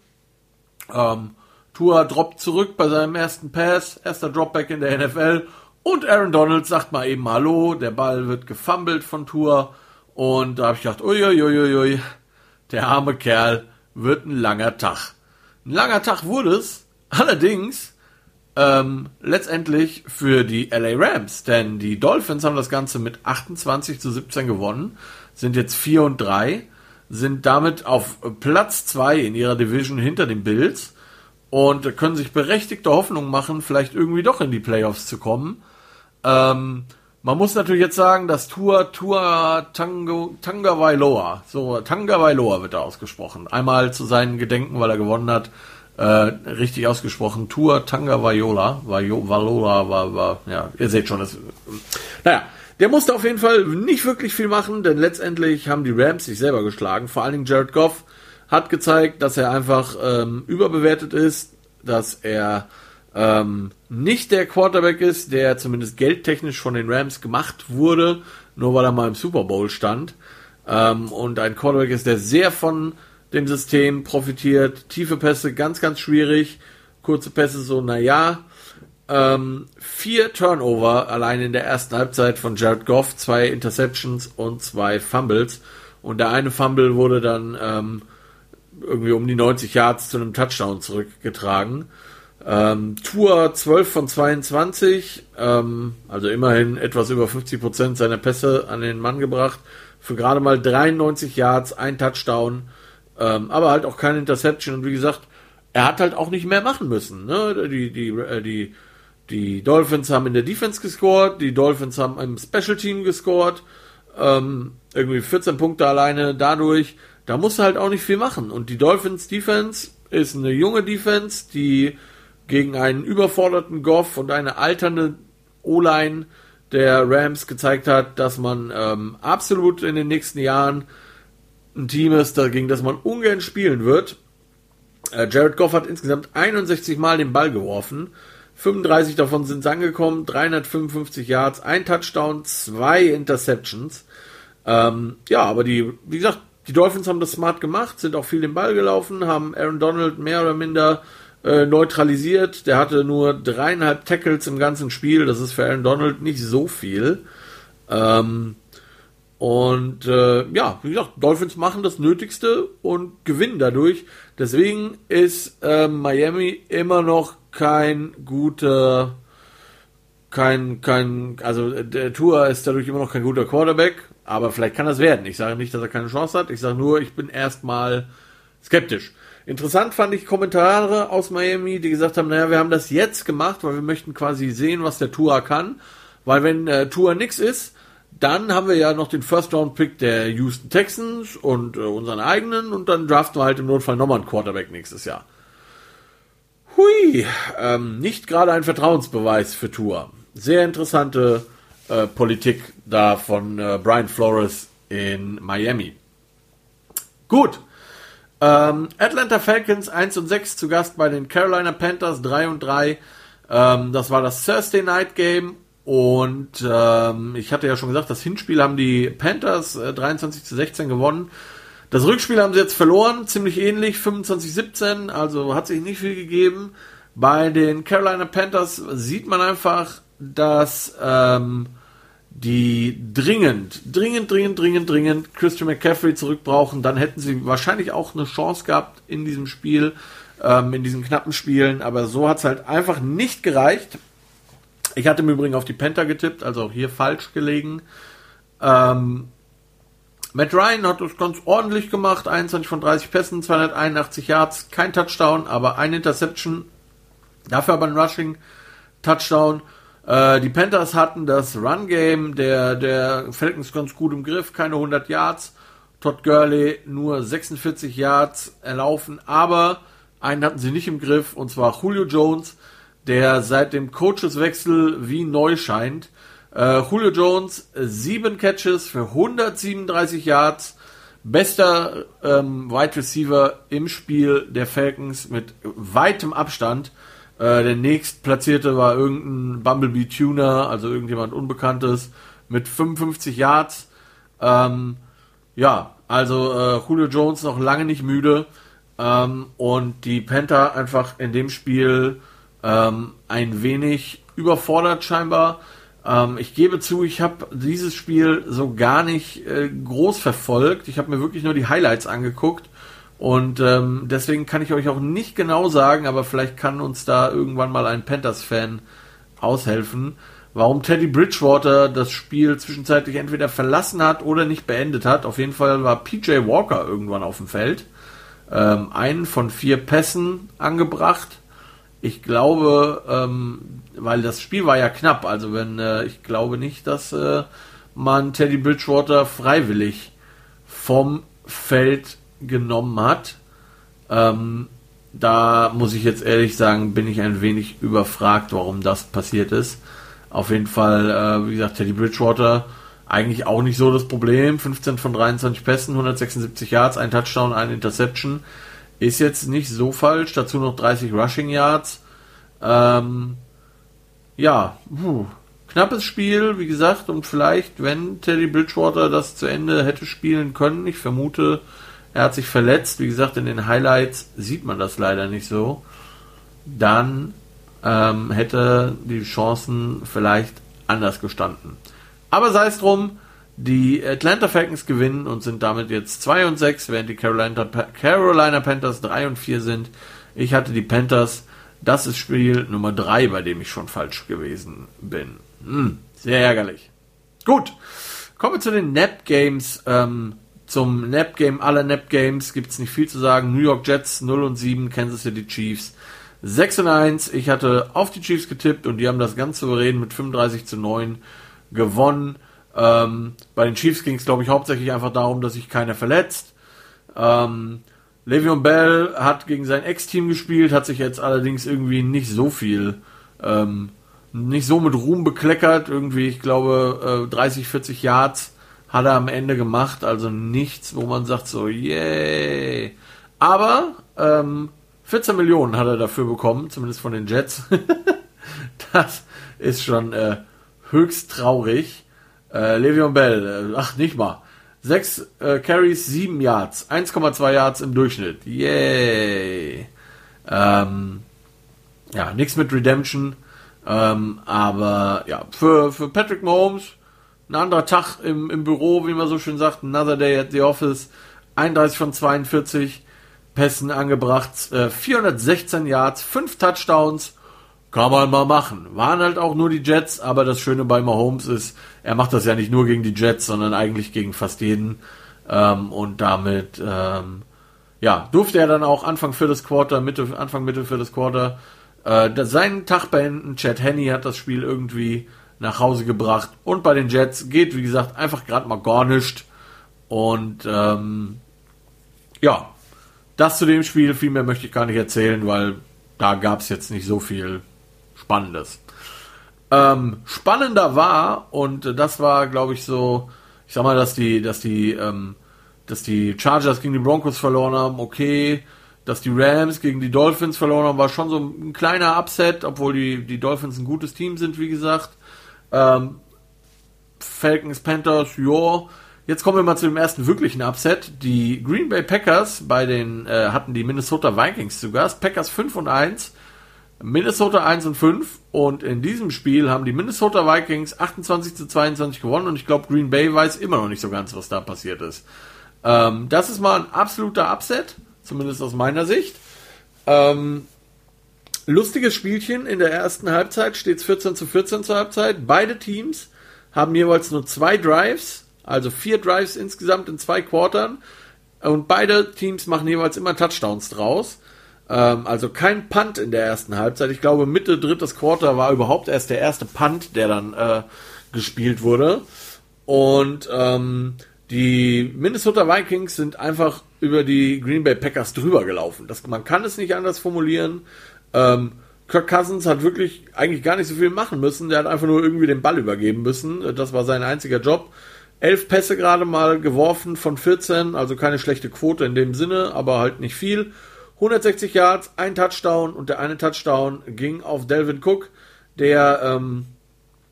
Ähm, Tour droppt zurück bei seinem ersten Pass, erster Dropback in der NFL. Und Aaron Donald sagt mal eben Hallo. Der Ball wird gefummelt von Tour. Und da habe ich gedacht, uiuiuiui, der arme Kerl wird ein langer Tag. Ein langer Tag wurde es, allerdings ähm, letztendlich für die LA Rams, denn die Dolphins haben das Ganze mit 28 zu 17 gewonnen, sind jetzt 4 und 3, sind damit auf Platz 2 in ihrer Division hinter den Bills und können sich berechtigte Hoffnung machen, vielleicht irgendwie doch in die Playoffs zu kommen. Ähm, man muss natürlich jetzt sagen, dass Tour Tour Tango, Tanga Vailoa, so Tanga Vailoa wird da ausgesprochen. Einmal zu seinen Gedenken, weil er gewonnen hat, äh, richtig ausgesprochen. Tour Tanga Vaiola, Valola war, war, ja, ihr seht schon, das, naja, der musste auf jeden Fall nicht wirklich viel machen, denn letztendlich haben die Rams sich selber geschlagen. Vor allen Dingen Jared Goff hat gezeigt, dass er einfach ähm, überbewertet ist, dass er ähm, nicht der Quarterback ist, der zumindest geldtechnisch von den Rams gemacht wurde, nur weil er mal im Super Bowl stand. Ähm, und ein Quarterback ist, der sehr von dem System profitiert. Tiefe Pässe ganz, ganz schwierig. Kurze Pässe so, naja. ähm, vier Turnover allein in der ersten Halbzeit von Jared Goff, zwei Interceptions und zwei Fumbles. Und der eine Fumble wurde dann ähm, irgendwie um die 90 Yards zu einem Touchdown zurückgetragen. Ähm, Tour 12 von 22, ähm, also immerhin etwas über 50 Prozent seiner Pässe an den Mann gebracht. Für gerade mal 93 Yards, ein Touchdown, ähm, aber halt auch keine Interception. Und wie gesagt, er hat halt auch nicht mehr machen müssen. Ne? Die, die, äh, die, die Dolphins haben in der Defense gescored, die Dolphins haben im Special Team gescored, ähm, irgendwie 14 Punkte alleine dadurch. Da musst du halt auch nicht viel machen. Und die Dolphins Defense ist eine junge Defense, die gegen einen überforderten Goff und eine alternde O-Line der Rams gezeigt hat, dass man ähm, absolut in den nächsten Jahren ein Team ist, gegen das man ungern spielen wird. Äh, Jared Goff hat insgesamt 61 Mal den Ball geworfen. 35 davon sind angekommen, 355 Yards, ein Touchdown, zwei Interceptions. Ähm, ja, aber die, wie gesagt, die Dolphins haben das smart gemacht, sind auch viel den Ball gelaufen, haben Aaron Donald mehr oder minder äh, neutralisiert. Der hatte nur dreieinhalb Tackles im ganzen Spiel. Das ist für Aaron Donald nicht so viel. Ähm, und äh, ja, wie gesagt, Dolphins machen das Nötigste und gewinnen dadurch. Deswegen ist äh, Miami immer noch kein guter, kein, kein, also der Tour ist dadurch immer noch kein guter Quarterback, aber vielleicht kann das werden. Ich sage nicht, dass er keine Chance hat. Ich sage nur, ich bin erstmal skeptisch. Interessant fand ich Kommentare aus Miami, die gesagt haben, naja, wir haben das jetzt gemacht, weil wir möchten quasi sehen, was der Tour kann. Weil wenn äh, Tour nix ist, dann haben wir ja noch den First-Round-Pick der Houston Texans und äh, unseren eigenen und dann draften wir halt im Notfall nochmal einen Quarterback nächstes Jahr. Hui, ähm, nicht gerade ein Vertrauensbeweis für Tour. Sehr interessante äh, Politik da von äh, Brian Flores in Miami. Gut, ähm, Atlanta Falcons 1 und 6 zu Gast bei den Carolina Panthers 3 und 3. Ähm, das war das Thursday Night Game und ähm, ich hatte ja schon gesagt, das Hinspiel haben die Panthers äh, 23 zu 16 gewonnen. Das Rückspiel haben sie jetzt verloren, ziemlich ähnlich, 25-17, also hat sich nicht viel gegeben. Bei den Carolina Panthers sieht man einfach, dass ähm, die dringend, dringend, dringend, dringend, dringend Christian McCaffrey zurückbrauchen, dann hätten sie wahrscheinlich auch eine Chance gehabt in diesem Spiel, ähm, in diesen knappen Spielen, aber so hat es halt einfach nicht gereicht. Ich hatte im Übrigen auf die Panther getippt, also auch hier falsch gelegen. Ähm, Matt Ryan hat das ganz ordentlich gemacht, 21 von 30 Pässen, 281 Yards, kein Touchdown, aber ein Interception, dafür aber ein Rushing Touchdown. Äh, die Panthers hatten das Run-Game der, der Falcons ganz gut im Griff, keine 100 Yards. Todd Gurley nur 46 Yards erlaufen, aber einen hatten sie nicht im Griff, und zwar Julio Jones, der seit dem Coacheswechsel wie neu scheint. Äh, Julio Jones, sieben Catches für 137 Yards, bester ähm, Wide Receiver im Spiel der Falcons mit weitem Abstand. Äh, der nächstplatzierte war irgendein Bumblebee Tuner, also irgendjemand Unbekanntes, mit 55 Yards. Ähm, ja, also äh, Julio Jones noch lange nicht müde. Ähm, und die Panther einfach in dem Spiel ähm, ein wenig überfordert scheinbar. Ähm, ich gebe zu, ich habe dieses Spiel so gar nicht äh, groß verfolgt. Ich habe mir wirklich nur die Highlights angeguckt und ähm, deswegen kann ich euch auch nicht genau sagen, aber vielleicht kann uns da irgendwann mal ein Panthers-Fan aushelfen, warum Teddy Bridgewater das Spiel zwischenzeitlich entweder verlassen hat oder nicht beendet hat. Auf jeden Fall war PJ Walker irgendwann auf dem Feld. Ähm, einen von vier Pässen angebracht. Ich glaube, ähm, weil das Spiel war ja knapp, also wenn äh, ich glaube nicht, dass äh, man Teddy Bridgewater freiwillig vom Feld genommen hat. Ähm, da muss ich jetzt ehrlich sagen, bin ich ein wenig überfragt, warum das passiert ist. Auf jeden Fall, äh, wie gesagt, Teddy Bridgewater eigentlich auch nicht so das Problem. 15 von 23 Pässen, 176 Yards, ein Touchdown, ein Interception. Ist jetzt nicht so falsch. Dazu noch 30 Rushing Yards. Ähm, ja, puh, knappes Spiel, wie gesagt, und vielleicht, wenn Teddy Bridgewater das zu Ende hätte spielen können, ich vermute, er hat sich verletzt. Wie gesagt, in den Highlights sieht man das leider nicht so. Dann ähm, hätte die Chancen vielleicht anders gestanden. Aber sei es drum, die Atlanta Falcons gewinnen und sind damit jetzt 2 und 6, während die Carolina, Carolina Panthers 3 und 4 sind. Ich hatte die Panthers, das ist Spiel Nummer 3, bei dem ich schon falsch gewesen bin. Hm, sehr ärgerlich. Gut, kommen wir zu den Nap Games. Ähm, zum Nap Game aller Nap Games gibt es nicht viel zu sagen. New York Jets 0 und 7, Kansas City Chiefs 6 und 1. Ich hatte auf die Chiefs getippt und die haben das ganz souverän mit 35 zu 9 gewonnen. Ähm, bei den Chiefs ging es, glaube ich, hauptsächlich einfach darum, dass sich keiner verletzt. Ähm, Le'Veon Bell hat gegen sein Ex-Team gespielt, hat sich jetzt allerdings irgendwie nicht so viel, ähm, nicht so mit Ruhm bekleckert. Irgendwie, ich glaube, äh, 30, 40 Yards hat er am Ende gemacht. Also nichts, wo man sagt so, yay. Aber ähm, 14 Millionen hat er dafür bekommen, zumindest von den Jets. das ist schon äh, höchst traurig. Äh, Le'Veon Bell, äh, ach nicht mal. 6 äh, Carries, 7 Yards, 1,2 Yards im Durchschnitt. Yay. Ähm, ja, nichts mit Redemption. Ähm, aber ja, für, für Patrick Mahomes ein anderer Tag im, im Büro, wie man so schön sagt, another day at the office. 31 von 42 Pässen angebracht, äh, 416 Yards, 5 Touchdowns kann man mal machen. Waren halt auch nur die Jets, aber das Schöne bei Mahomes ist, er macht das ja nicht nur gegen die Jets, sondern eigentlich gegen fast jeden. Ähm, und damit, ähm, ja, durfte er dann auch Anfang für das Quarter, Mitte, Anfang Mitte für das Quarter, äh, seinen Tag beenden. Chad Henney hat das Spiel irgendwie nach Hause gebracht. Und bei den Jets geht, wie gesagt, einfach gerade mal gar nichts. Und ähm, ja, das zu dem Spiel, viel mehr möchte ich gar nicht erzählen, weil da gab es jetzt nicht so viel Spannendes. Ähm, spannender war, und das war, glaube ich, so, ich sag mal, dass die, dass die, ähm, dass die Chargers gegen die Broncos verloren haben, okay, dass die Rams gegen die Dolphins verloren haben, war schon so ein kleiner Upset, obwohl die, die Dolphins ein gutes Team sind, wie gesagt. Ähm, Falcons, Panthers, ja. Jetzt kommen wir mal zu dem ersten wirklichen Upset. Die Green Bay Packers bei den äh, hatten die Minnesota Vikings zu Gast. Packers 5 und 1 Minnesota 1 und 5 und in diesem Spiel haben die Minnesota Vikings 28 zu 22 gewonnen und ich glaube Green Bay weiß immer noch nicht so ganz, was da passiert ist. Ähm, das ist mal ein absoluter Upset, zumindest aus meiner Sicht. Ähm, lustiges Spielchen in der ersten Halbzeit steht es 14 zu 14 zur Halbzeit. Beide Teams haben jeweils nur zwei Drives, also vier Drives insgesamt in zwei Quartern und beide Teams machen jeweils immer Touchdowns draus. Ähm, also kein Punt in der ersten Halbzeit. Ich glaube, Mitte drittes Quarter war überhaupt erst der erste Punt, der dann äh, gespielt wurde. Und ähm, die Minnesota Vikings sind einfach über die Green Bay Packers drüber gelaufen. Das, man kann es nicht anders formulieren. Ähm, Kirk Cousins hat wirklich eigentlich gar nicht so viel machen müssen. Der hat einfach nur irgendwie den Ball übergeben müssen. Das war sein einziger Job. Elf Pässe gerade mal geworfen von 14, also keine schlechte Quote in dem Sinne, aber halt nicht viel. 160 Yards, ein Touchdown und der eine Touchdown ging auf Delvin Cook, der ähm,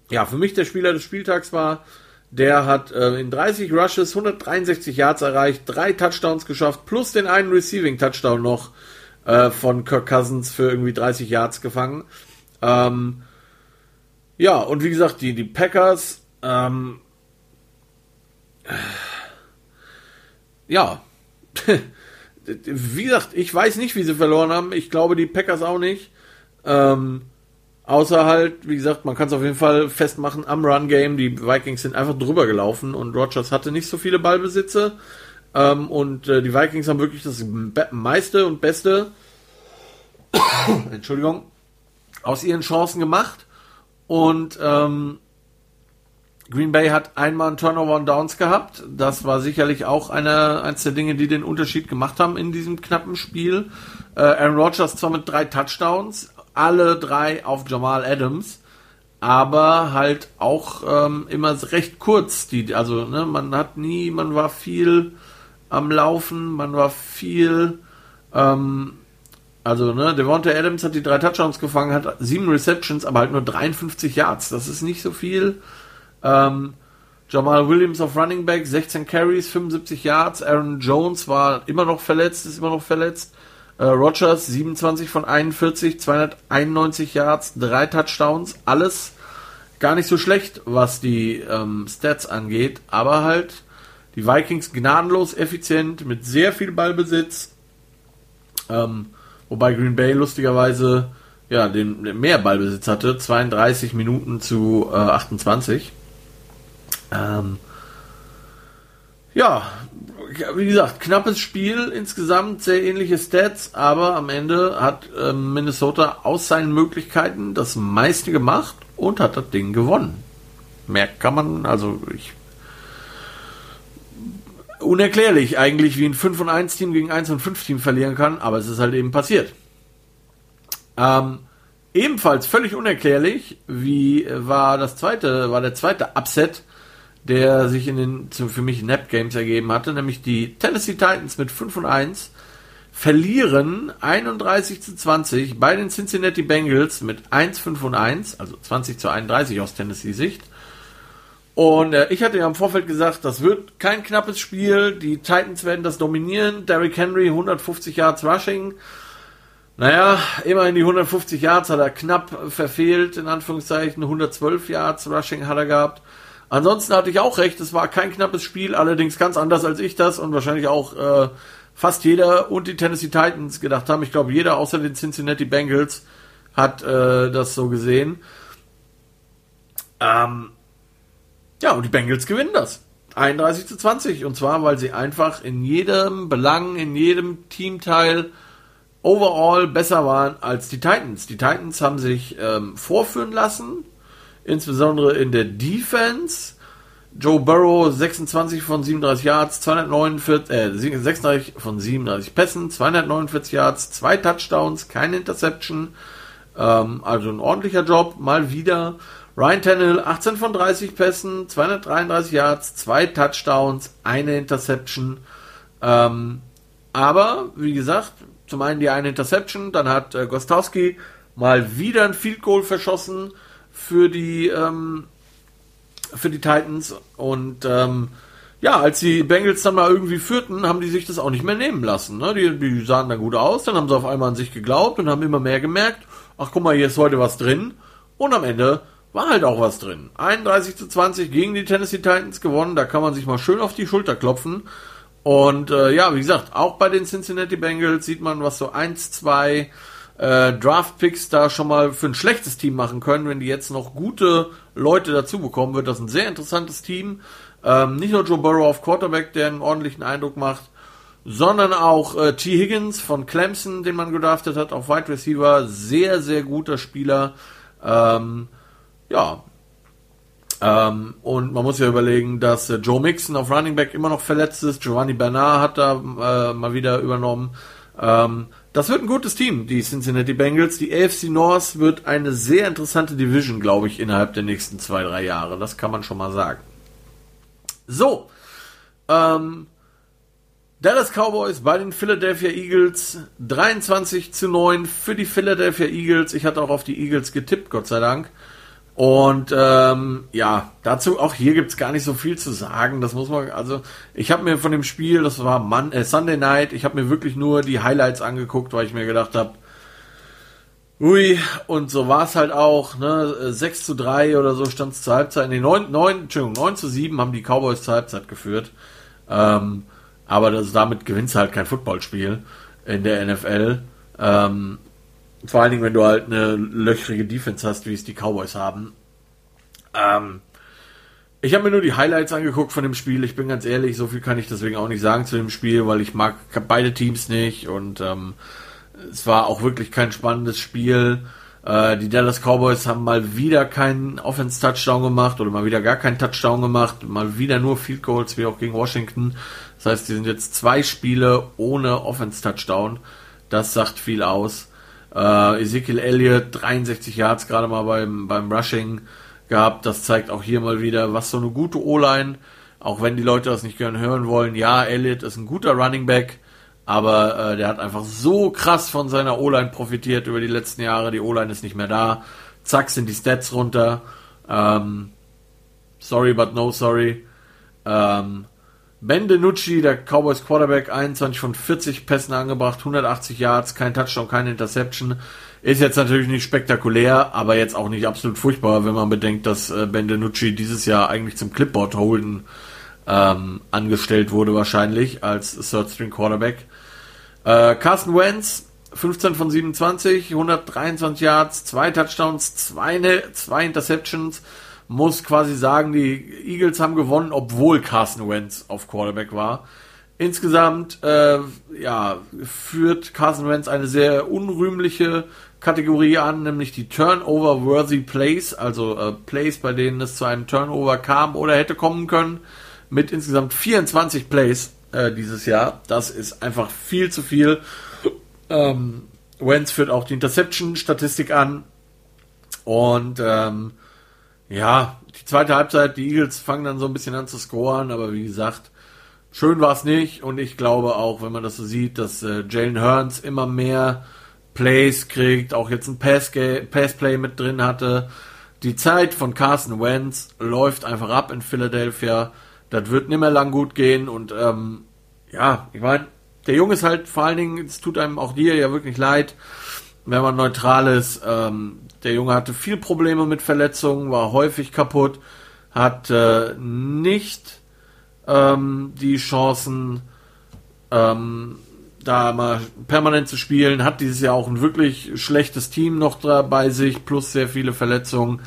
ja für mich der Spieler des Spieltags war. Der hat äh, in 30 Rushes 163 Yards erreicht, drei Touchdowns geschafft, plus den einen Receiving Touchdown noch äh, von Kirk Cousins für irgendwie 30 Yards gefangen. Ähm, ja, und wie gesagt, die, die Packers, ähm, ja, wie gesagt, ich weiß nicht, wie sie verloren haben. Ich glaube, die Packers auch nicht. Ähm, außer halt, wie gesagt, man kann es auf jeden Fall festmachen am Run-Game. Die Vikings sind einfach drüber gelaufen und Rogers hatte nicht so viele Ballbesitze. Ähm, und äh, die Vikings haben wirklich das meiste und beste, Entschuldigung, aus ihren Chancen gemacht. Und ähm, Green Bay hat einmal einen Turnover und Downs gehabt. Das war sicherlich auch eine, eins der Dinge, die den Unterschied gemacht haben in diesem knappen Spiel. Äh, Aaron Rodgers zwar mit drei Touchdowns, alle drei auf Jamal Adams, aber halt auch ähm, immer recht kurz. Die, also ne, man hat nie, man war viel am Laufen, man war viel, ähm, also ne, Devonta Adams hat die drei Touchdowns gefangen, hat sieben Receptions, aber halt nur 53 Yards. Das ist nicht so viel. Ähm, Jamal Williams auf Running Back, 16 Carries, 75 Yards. Aaron Jones war immer noch verletzt, ist immer noch verletzt. Äh, Rogers 27 von 41, 291 Yards, drei Touchdowns, alles gar nicht so schlecht, was die ähm, Stats angeht, aber halt die Vikings gnadenlos effizient mit sehr viel Ballbesitz. Ähm, wobei Green Bay lustigerweise ja, den, den mehr Ballbesitz hatte, 32 Minuten zu äh, 28. Ähm, ja, wie gesagt, knappes Spiel, insgesamt sehr ähnliche Stats, aber am Ende hat äh, Minnesota aus seinen Möglichkeiten das meiste gemacht und hat das Ding gewonnen. Mehr kann man, also ich. Unerklärlich eigentlich, wie ein 5 und 1 Team gegen 1 und 5 Team verlieren kann, aber es ist halt eben passiert. Ähm, ebenfalls völlig unerklärlich, wie war das zweite, war der zweite Upset, der sich in den für mich Nap Games ergeben hatte, nämlich die Tennessee Titans mit 5 und 1 verlieren 31 zu 20 bei den Cincinnati Bengals mit 1, 5 und 1, also 20 zu 31 aus Tennessee Sicht. Und äh, ich hatte ja im Vorfeld gesagt, das wird kein knappes Spiel, die Titans werden das dominieren, Derrick Henry 150 Yards Rushing. Naja, immerhin die 150 Yards hat er knapp verfehlt, in Anführungszeichen, 112 Yards Rushing hat er gehabt. Ansonsten hatte ich auch recht, es war kein knappes Spiel, allerdings ganz anders als ich das und wahrscheinlich auch äh, fast jeder und die Tennessee Titans gedacht haben. Ich glaube, jeder außer den Cincinnati Bengals hat äh, das so gesehen. Ähm, ja, und die Bengals gewinnen das. 31 zu 20. Und zwar, weil sie einfach in jedem Belang, in jedem Teamteil overall besser waren als die Titans. Die Titans haben sich ähm, vorführen lassen, insbesondere in der Defense. Joe Burrow 26 von 37 Yards, 249, äh, 36 von 37 Pässen, 249 Yards, zwei Touchdowns, keine Interception. Ähm, also ein ordentlicher Job, mal wieder. Ryan Tannehill 18 von 30 Pässen, 233 Yards, zwei Touchdowns, eine Interception. Ähm, aber, wie gesagt, zum einen die eine Interception, dann hat äh, Gostowski mal wieder ein Field Goal verschossen für die ähm, für die Titans. Und ähm, ja, als die Bengals dann mal irgendwie führten, haben die sich das auch nicht mehr nehmen lassen. Ne? Die, die sahen dann gut aus, dann haben sie auf einmal an sich geglaubt und haben immer mehr gemerkt, ach guck mal, hier ist heute was drin. Und am Ende war halt auch was drin. 31 zu 20 gegen die Tennessee Titans gewonnen, da kann man sich mal schön auf die Schulter klopfen. Und äh, ja, wie gesagt, auch bei den Cincinnati Bengals sieht man, was so 1, 2 äh, Draft-Picks da schon mal für ein schlechtes Team machen können. Wenn die jetzt noch gute Leute dazu bekommen, wird das ein sehr interessantes Team. Ähm, nicht nur Joe Burrow auf Quarterback, der einen ordentlichen Eindruck macht, sondern auch äh, T. Higgins von Clemson, den man gedraftet hat, auf Wide Receiver. Sehr, sehr guter Spieler. Ähm, ja. Ähm, und man muss ja überlegen, dass äh, Joe Mixon auf Running Back immer noch verletzt ist. Giovanni Bernard hat da äh, mal wieder übernommen. Ähm, das wird ein gutes Team, die Cincinnati Bengals. Die AFC North wird eine sehr interessante Division, glaube ich, innerhalb der nächsten zwei, drei Jahre. Das kann man schon mal sagen. So. Ähm, Dallas Cowboys bei den Philadelphia Eagles 23 zu 9 für die Philadelphia Eagles. Ich hatte auch auf die Eagles getippt, Gott sei Dank. Und ähm, ja, dazu auch hier gibt's gar nicht so viel zu sagen. Das muss man, also ich habe mir von dem Spiel, das war Mon äh, Sunday Night, ich habe mir wirklich nur die Highlights angeguckt, weil ich mir gedacht habe, ui, und so war's halt auch, ne, 6 zu 3 oder so stand's zur Halbzeit. Nee, 9, 9, Entschuldigung, 9 zu 7 haben die Cowboys zur Halbzeit geführt. Ähm, aber das, damit gewinnst du halt kein Footballspiel in der NFL. Ähm, vor allen Dingen, wenn du halt eine löchrige Defense hast, wie es die Cowboys haben. Ähm, ich habe mir nur die Highlights angeguckt von dem Spiel. Ich bin ganz ehrlich, so viel kann ich deswegen auch nicht sagen zu dem Spiel, weil ich mag beide Teams nicht und ähm, es war auch wirklich kein spannendes Spiel. Äh, die Dallas Cowboys haben mal wieder keinen Offense-Touchdown gemacht oder mal wieder gar keinen Touchdown gemacht, mal wieder nur Field Goals, wie auch gegen Washington. Das heißt, die sind jetzt zwei Spiele ohne Offense-Touchdown. Das sagt viel aus. Äh, Ezekiel Elliott, 63 Yards gerade mal beim, beim Rushing gehabt. Das zeigt auch hier mal wieder, was so eine gute O-Line, auch wenn die Leute das nicht gern hören wollen. Ja, Elliott ist ein guter Running Back, aber äh, der hat einfach so krass von seiner O-Line profitiert über die letzten Jahre. Die O-Line ist nicht mehr da. Zack, sind die Stats runter. Ähm, sorry, but no sorry. Ähm, Ben DiNucci, der Cowboys Quarterback, 21 von 40 Pässen angebracht, 180 Yards, kein Touchdown, keine Interception. Ist jetzt natürlich nicht spektakulär, aber jetzt auch nicht absolut furchtbar, wenn man bedenkt, dass äh, Ben DiNucci dieses Jahr eigentlich zum Clipboard Holden ähm, angestellt wurde wahrscheinlich als Third String Quarterback. Äh, Carson Wentz, 15 von 27, 123 Yards, zwei Touchdowns, zwei, ne, zwei Interceptions. Muss quasi sagen, die Eagles haben gewonnen, obwohl Carson Wentz auf Quarterback war. Insgesamt äh, ja, führt Carson Wentz eine sehr unrühmliche Kategorie an, nämlich die Turnover-worthy Plays, also äh, Plays, bei denen es zu einem Turnover kam oder hätte kommen können, mit insgesamt 24 Plays äh, dieses Jahr. Das ist einfach viel zu viel. Ähm, Wentz führt auch die Interception-Statistik an. Und ähm, ja, die zweite Halbzeit, die Eagles fangen dann so ein bisschen an zu scoren, aber wie gesagt, schön war es nicht. Und ich glaube auch, wenn man das so sieht, dass äh, Jalen Hearns immer mehr Plays kriegt, auch jetzt ein Passplay Pass mit drin hatte. Die Zeit von Carson Wentz läuft einfach ab in Philadelphia. Das wird nicht mehr lang gut gehen und ähm, ja, ich meine, der Junge ist halt vor allen Dingen, es tut einem auch dir ja wirklich leid, wenn man neutral ist. Ähm, der Junge hatte viel Probleme mit Verletzungen, war häufig kaputt, hat äh, nicht ähm, die Chancen, ähm, da mal permanent zu spielen, hat dieses Jahr auch ein wirklich schlechtes Team noch bei sich, plus sehr viele Verletzungen.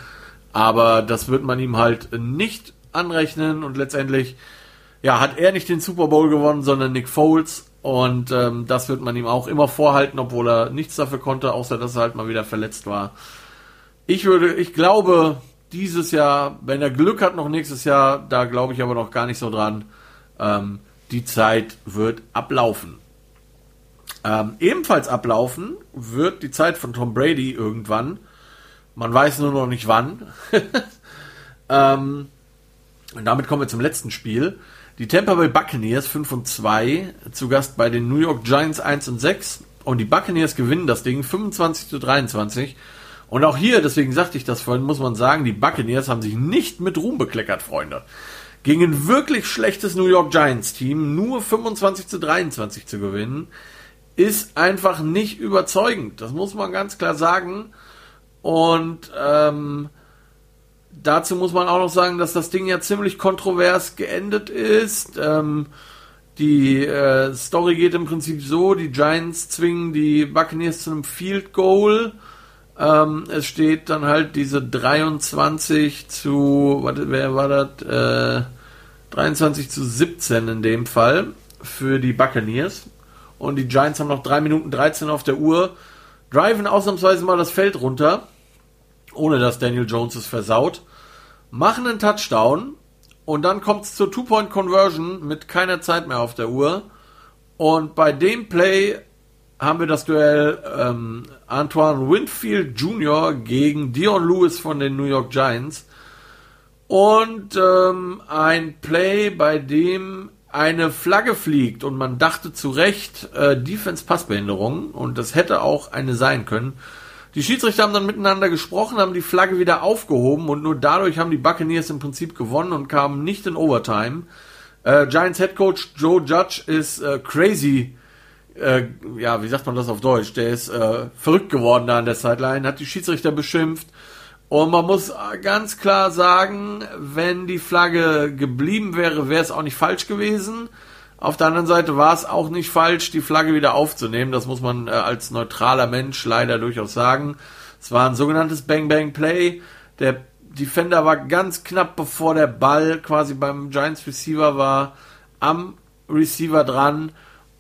Aber das wird man ihm halt nicht anrechnen und letztendlich ja, hat er nicht den Super Bowl gewonnen, sondern Nick Foles. Und ähm, das wird man ihm auch immer vorhalten, obwohl er nichts dafür konnte, außer dass er halt mal wieder verletzt war. Ich würde, ich glaube, dieses Jahr, wenn er Glück hat, noch nächstes Jahr, da glaube ich aber noch gar nicht so dran. Ähm, die Zeit wird ablaufen. Ähm, ebenfalls ablaufen wird die Zeit von Tom Brady irgendwann. Man weiß nur noch nicht wann. ähm, und damit kommen wir zum letzten Spiel. Die Tampa Bay Buccaneers 5 und 2 zu Gast bei den New York Giants 1 und 6 und die Buccaneers gewinnen das Ding 25 zu 23. Und auch hier, deswegen sagte ich das vorhin, muss man sagen, die Buccaneers haben sich nicht mit Ruhm bekleckert, Freunde. Gegen wirklich schlechtes New York Giants Team nur 25 zu 23 zu gewinnen, ist einfach nicht überzeugend. Das muss man ganz klar sagen. Und ähm, dazu muss man auch noch sagen, dass das Ding ja ziemlich kontrovers geendet ist. Ähm, die äh, Story geht im Prinzip so: Die Giants zwingen die Buccaneers zu einem Field Goal. Ähm, es steht dann halt diese 23 zu, warte, wer war das? Äh, 23 zu 17 in dem Fall für die Buccaneers. Und die Giants haben noch 3 Minuten 13 auf der Uhr. Driven ausnahmsweise mal das Feld runter, ohne dass Daniel Jones es versaut machen einen Touchdown und dann kommt es zur Two-Point-Conversion mit keiner Zeit mehr auf der Uhr. Und bei dem Play haben wir das Duell ähm, Antoine Winfield Jr. gegen Dion Lewis von den New York Giants. Und ähm, ein Play, bei dem eine Flagge fliegt und man dachte zu Recht äh, Defense-Passbehinderung und das hätte auch eine sein können. Die Schiedsrichter haben dann miteinander gesprochen, haben die Flagge wieder aufgehoben und nur dadurch haben die Buccaneers im Prinzip gewonnen und kamen nicht in Overtime. Äh, Giants Head Coach Joe Judge ist äh, crazy. Äh, ja, wie sagt man das auf Deutsch? Der ist äh, verrückt geworden da an der Sideline, hat die Schiedsrichter beschimpft. Und man muss ganz klar sagen, wenn die Flagge geblieben wäre, wäre es auch nicht falsch gewesen. Auf der anderen Seite war es auch nicht falsch, die Flagge wieder aufzunehmen. Das muss man äh, als neutraler Mensch leider durchaus sagen. Es war ein sogenanntes Bang-Bang-Play. Der Defender war ganz knapp, bevor der Ball quasi beim Giants Receiver war, am Receiver dran.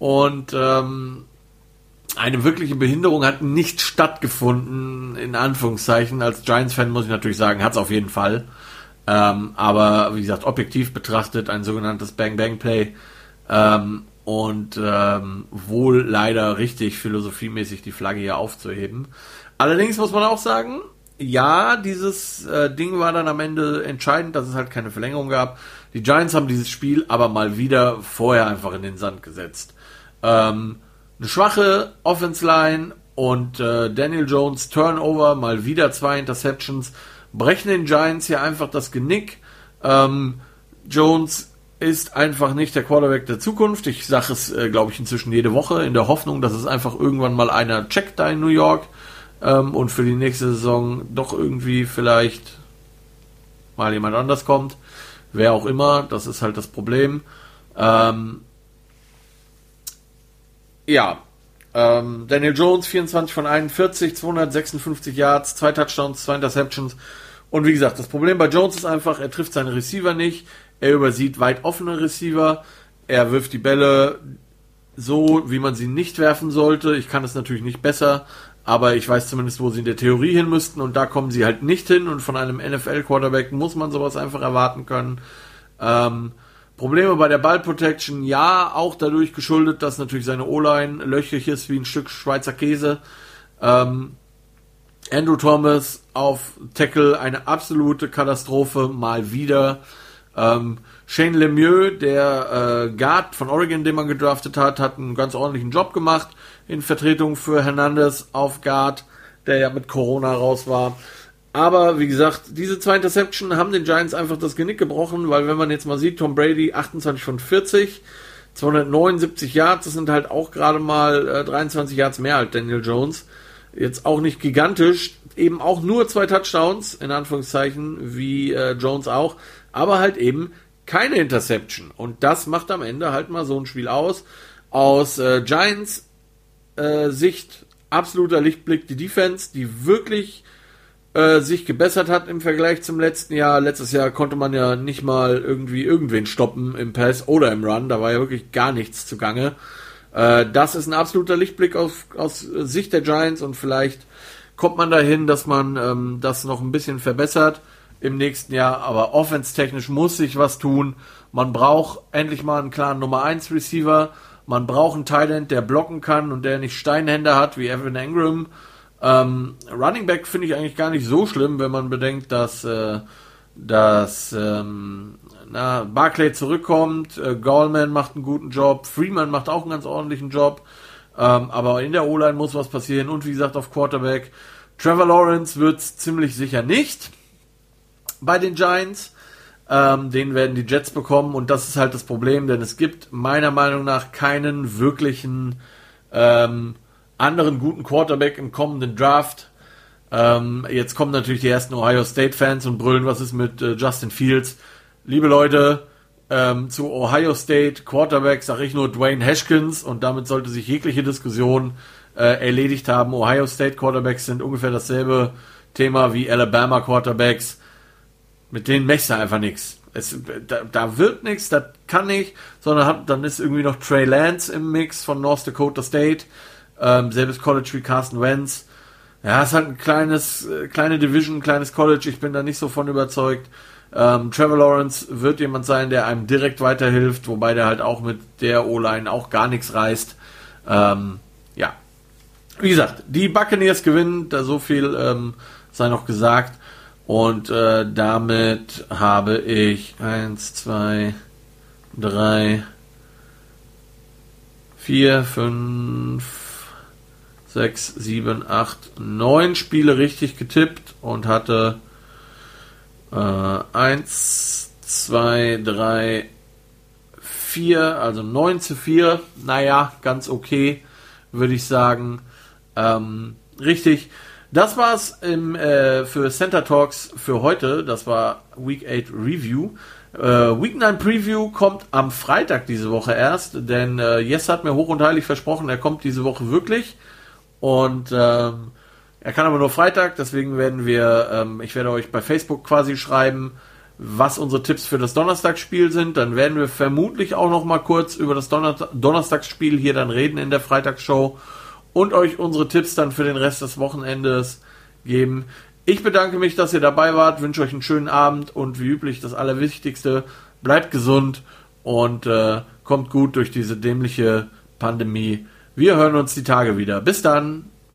Und ähm, eine wirkliche Behinderung hat nicht stattgefunden, in Anführungszeichen. Als Giants-Fan muss ich natürlich sagen, hat es auf jeden Fall. Ähm, aber wie gesagt, objektiv betrachtet ein sogenanntes Bang-Bang-Play ähm, und ähm, wohl leider richtig philosophiemäßig die Flagge hier aufzuheben. Allerdings muss man auch sagen, ja, dieses äh, Ding war dann am Ende entscheidend, dass es halt keine Verlängerung gab. Die Giants haben dieses Spiel aber mal wieder vorher einfach in den Sand gesetzt. Ähm, eine schwache Offense Line und äh, Daniel Jones Turnover, mal wieder zwei Interceptions, brechen den Giants hier einfach das Genick. Ähm, Jones ist einfach nicht der Quarterback der Zukunft. Ich sage es, äh, glaube ich, inzwischen jede Woche in der Hoffnung, dass es einfach irgendwann mal einer checkt da in New York ähm, und für die nächste Saison doch irgendwie vielleicht mal jemand anders kommt. Wer auch immer, das ist halt das Problem. Ähm, ja, ähm, Daniel Jones, 24 von 41, 256 Yards, zwei Touchdowns, zwei Interceptions. Und wie gesagt, das Problem bei Jones ist einfach, er trifft seine Receiver nicht, er übersieht weit offene Receiver, er wirft die Bälle so, wie man sie nicht werfen sollte. Ich kann es natürlich nicht besser, aber ich weiß zumindest, wo sie in der Theorie hin müssten und da kommen sie halt nicht hin und von einem NFL-Quarterback muss man sowas einfach erwarten können. Ähm, Probleme bei der Ballprotection, ja, auch dadurch geschuldet, dass natürlich seine O-Line löchrig ist wie ein Stück Schweizer Käse. Ähm, Andrew Thomas auf Tackle eine absolute Katastrophe, mal wieder. Ähm, Shane Lemieux, der äh, Guard von Oregon, den man gedraftet hat, hat einen ganz ordentlichen Job gemacht in Vertretung für Hernandez auf Guard, der ja mit Corona raus war. Aber wie gesagt, diese zwei Interception haben den Giants einfach das Genick gebrochen, weil wenn man jetzt mal sieht, Tom Brady 28 von 40, 279 Yards, das sind halt auch gerade mal äh, 23 Yards mehr als Daniel Jones. Jetzt auch nicht gigantisch, eben auch nur zwei Touchdowns, in Anführungszeichen, wie äh, Jones auch, aber halt eben keine Interception. Und das macht am Ende halt mal so ein Spiel aus. Aus äh, Giants äh, Sicht absoluter Lichtblick die Defense, die wirklich äh, sich gebessert hat im Vergleich zum letzten Jahr. Letztes Jahr konnte man ja nicht mal irgendwie irgendwen stoppen im Pass oder im Run. Da war ja wirklich gar nichts zugange. Äh, das ist ein absoluter Lichtblick aus, aus Sicht der Giants und vielleicht kommt man dahin, dass man ähm, das noch ein bisschen verbessert im nächsten Jahr. Aber offense-technisch muss sich was tun. Man braucht endlich mal einen klaren Nummer 1 Receiver. Man braucht einen Thailand, der blocken kann und der nicht Steinhände hat wie Evan Engram. Ähm, Running Back finde ich eigentlich gar nicht so schlimm, wenn man bedenkt, dass, äh, dass ähm, na, Barclay zurückkommt, äh, Gallman macht einen guten Job, Freeman macht auch einen ganz ordentlichen Job. Ähm, aber in der O-Line muss was passieren und wie gesagt auf Quarterback. Trevor Lawrence wird es ziemlich sicher nicht bei den Giants. Ähm, den werden die Jets bekommen und das ist halt das Problem, denn es gibt meiner Meinung nach keinen wirklichen ähm, anderen guten Quarterback im kommenden Draft. Ähm, jetzt kommen natürlich die ersten Ohio State Fans und brüllen, was ist mit äh, Justin Fields? Liebe Leute, ähm, zu Ohio State Quarterback sage ich nur Dwayne Haskins und damit sollte sich jegliche Diskussion äh, erledigt haben. Ohio State Quarterbacks sind ungefähr dasselbe Thema wie Alabama Quarterbacks. Mit denen mechst du einfach nichts. Es, da, da wird nichts, das kann nicht, sondern hat, dann ist irgendwie noch Trey Lance im Mix von North Dakota State. Ähm, selbes College wie Carsten Wentz. Ja, es ist halt ein kleines, äh, kleine Division, ein kleines College. Ich bin da nicht so von überzeugt. Ähm, Trevor Lawrence wird jemand sein, der einem direkt weiterhilft, wobei der halt auch mit der O-Line auch gar nichts reißt. Ähm, ja. Wie gesagt, die Buccaneers gewinnen, da so viel ähm, sei noch gesagt. Und äh, damit habe ich 1, 2, 3, 4, 5, 6, 7, 8, 9 Spiele richtig getippt und hatte äh, 1, 2, 3, 4, also 9 zu 4. Naja, ganz okay, würde ich sagen. Ähm, richtig. Das war's im, äh, für Center Talks für heute. Das war Week 8 Review. Äh, Week 9 Preview kommt am Freitag diese Woche erst, denn äh, Jess hat mir hoch und heilig versprochen, er kommt diese Woche wirklich. Und ähm, er kann aber nur Freitag, deswegen werden wir, ähm, ich werde euch bei Facebook quasi schreiben, was unsere Tipps für das Donnerstagsspiel sind. Dann werden wir vermutlich auch noch mal kurz über das Donner Donnerstagsspiel hier dann reden in der Freitagsshow und euch unsere Tipps dann für den Rest des Wochenendes geben. Ich bedanke mich, dass ihr dabei wart, wünsche euch einen schönen Abend und wie üblich das Allerwichtigste, bleibt gesund und äh, kommt gut durch diese dämliche Pandemie. Wir hören uns die Tage wieder. Bis dann.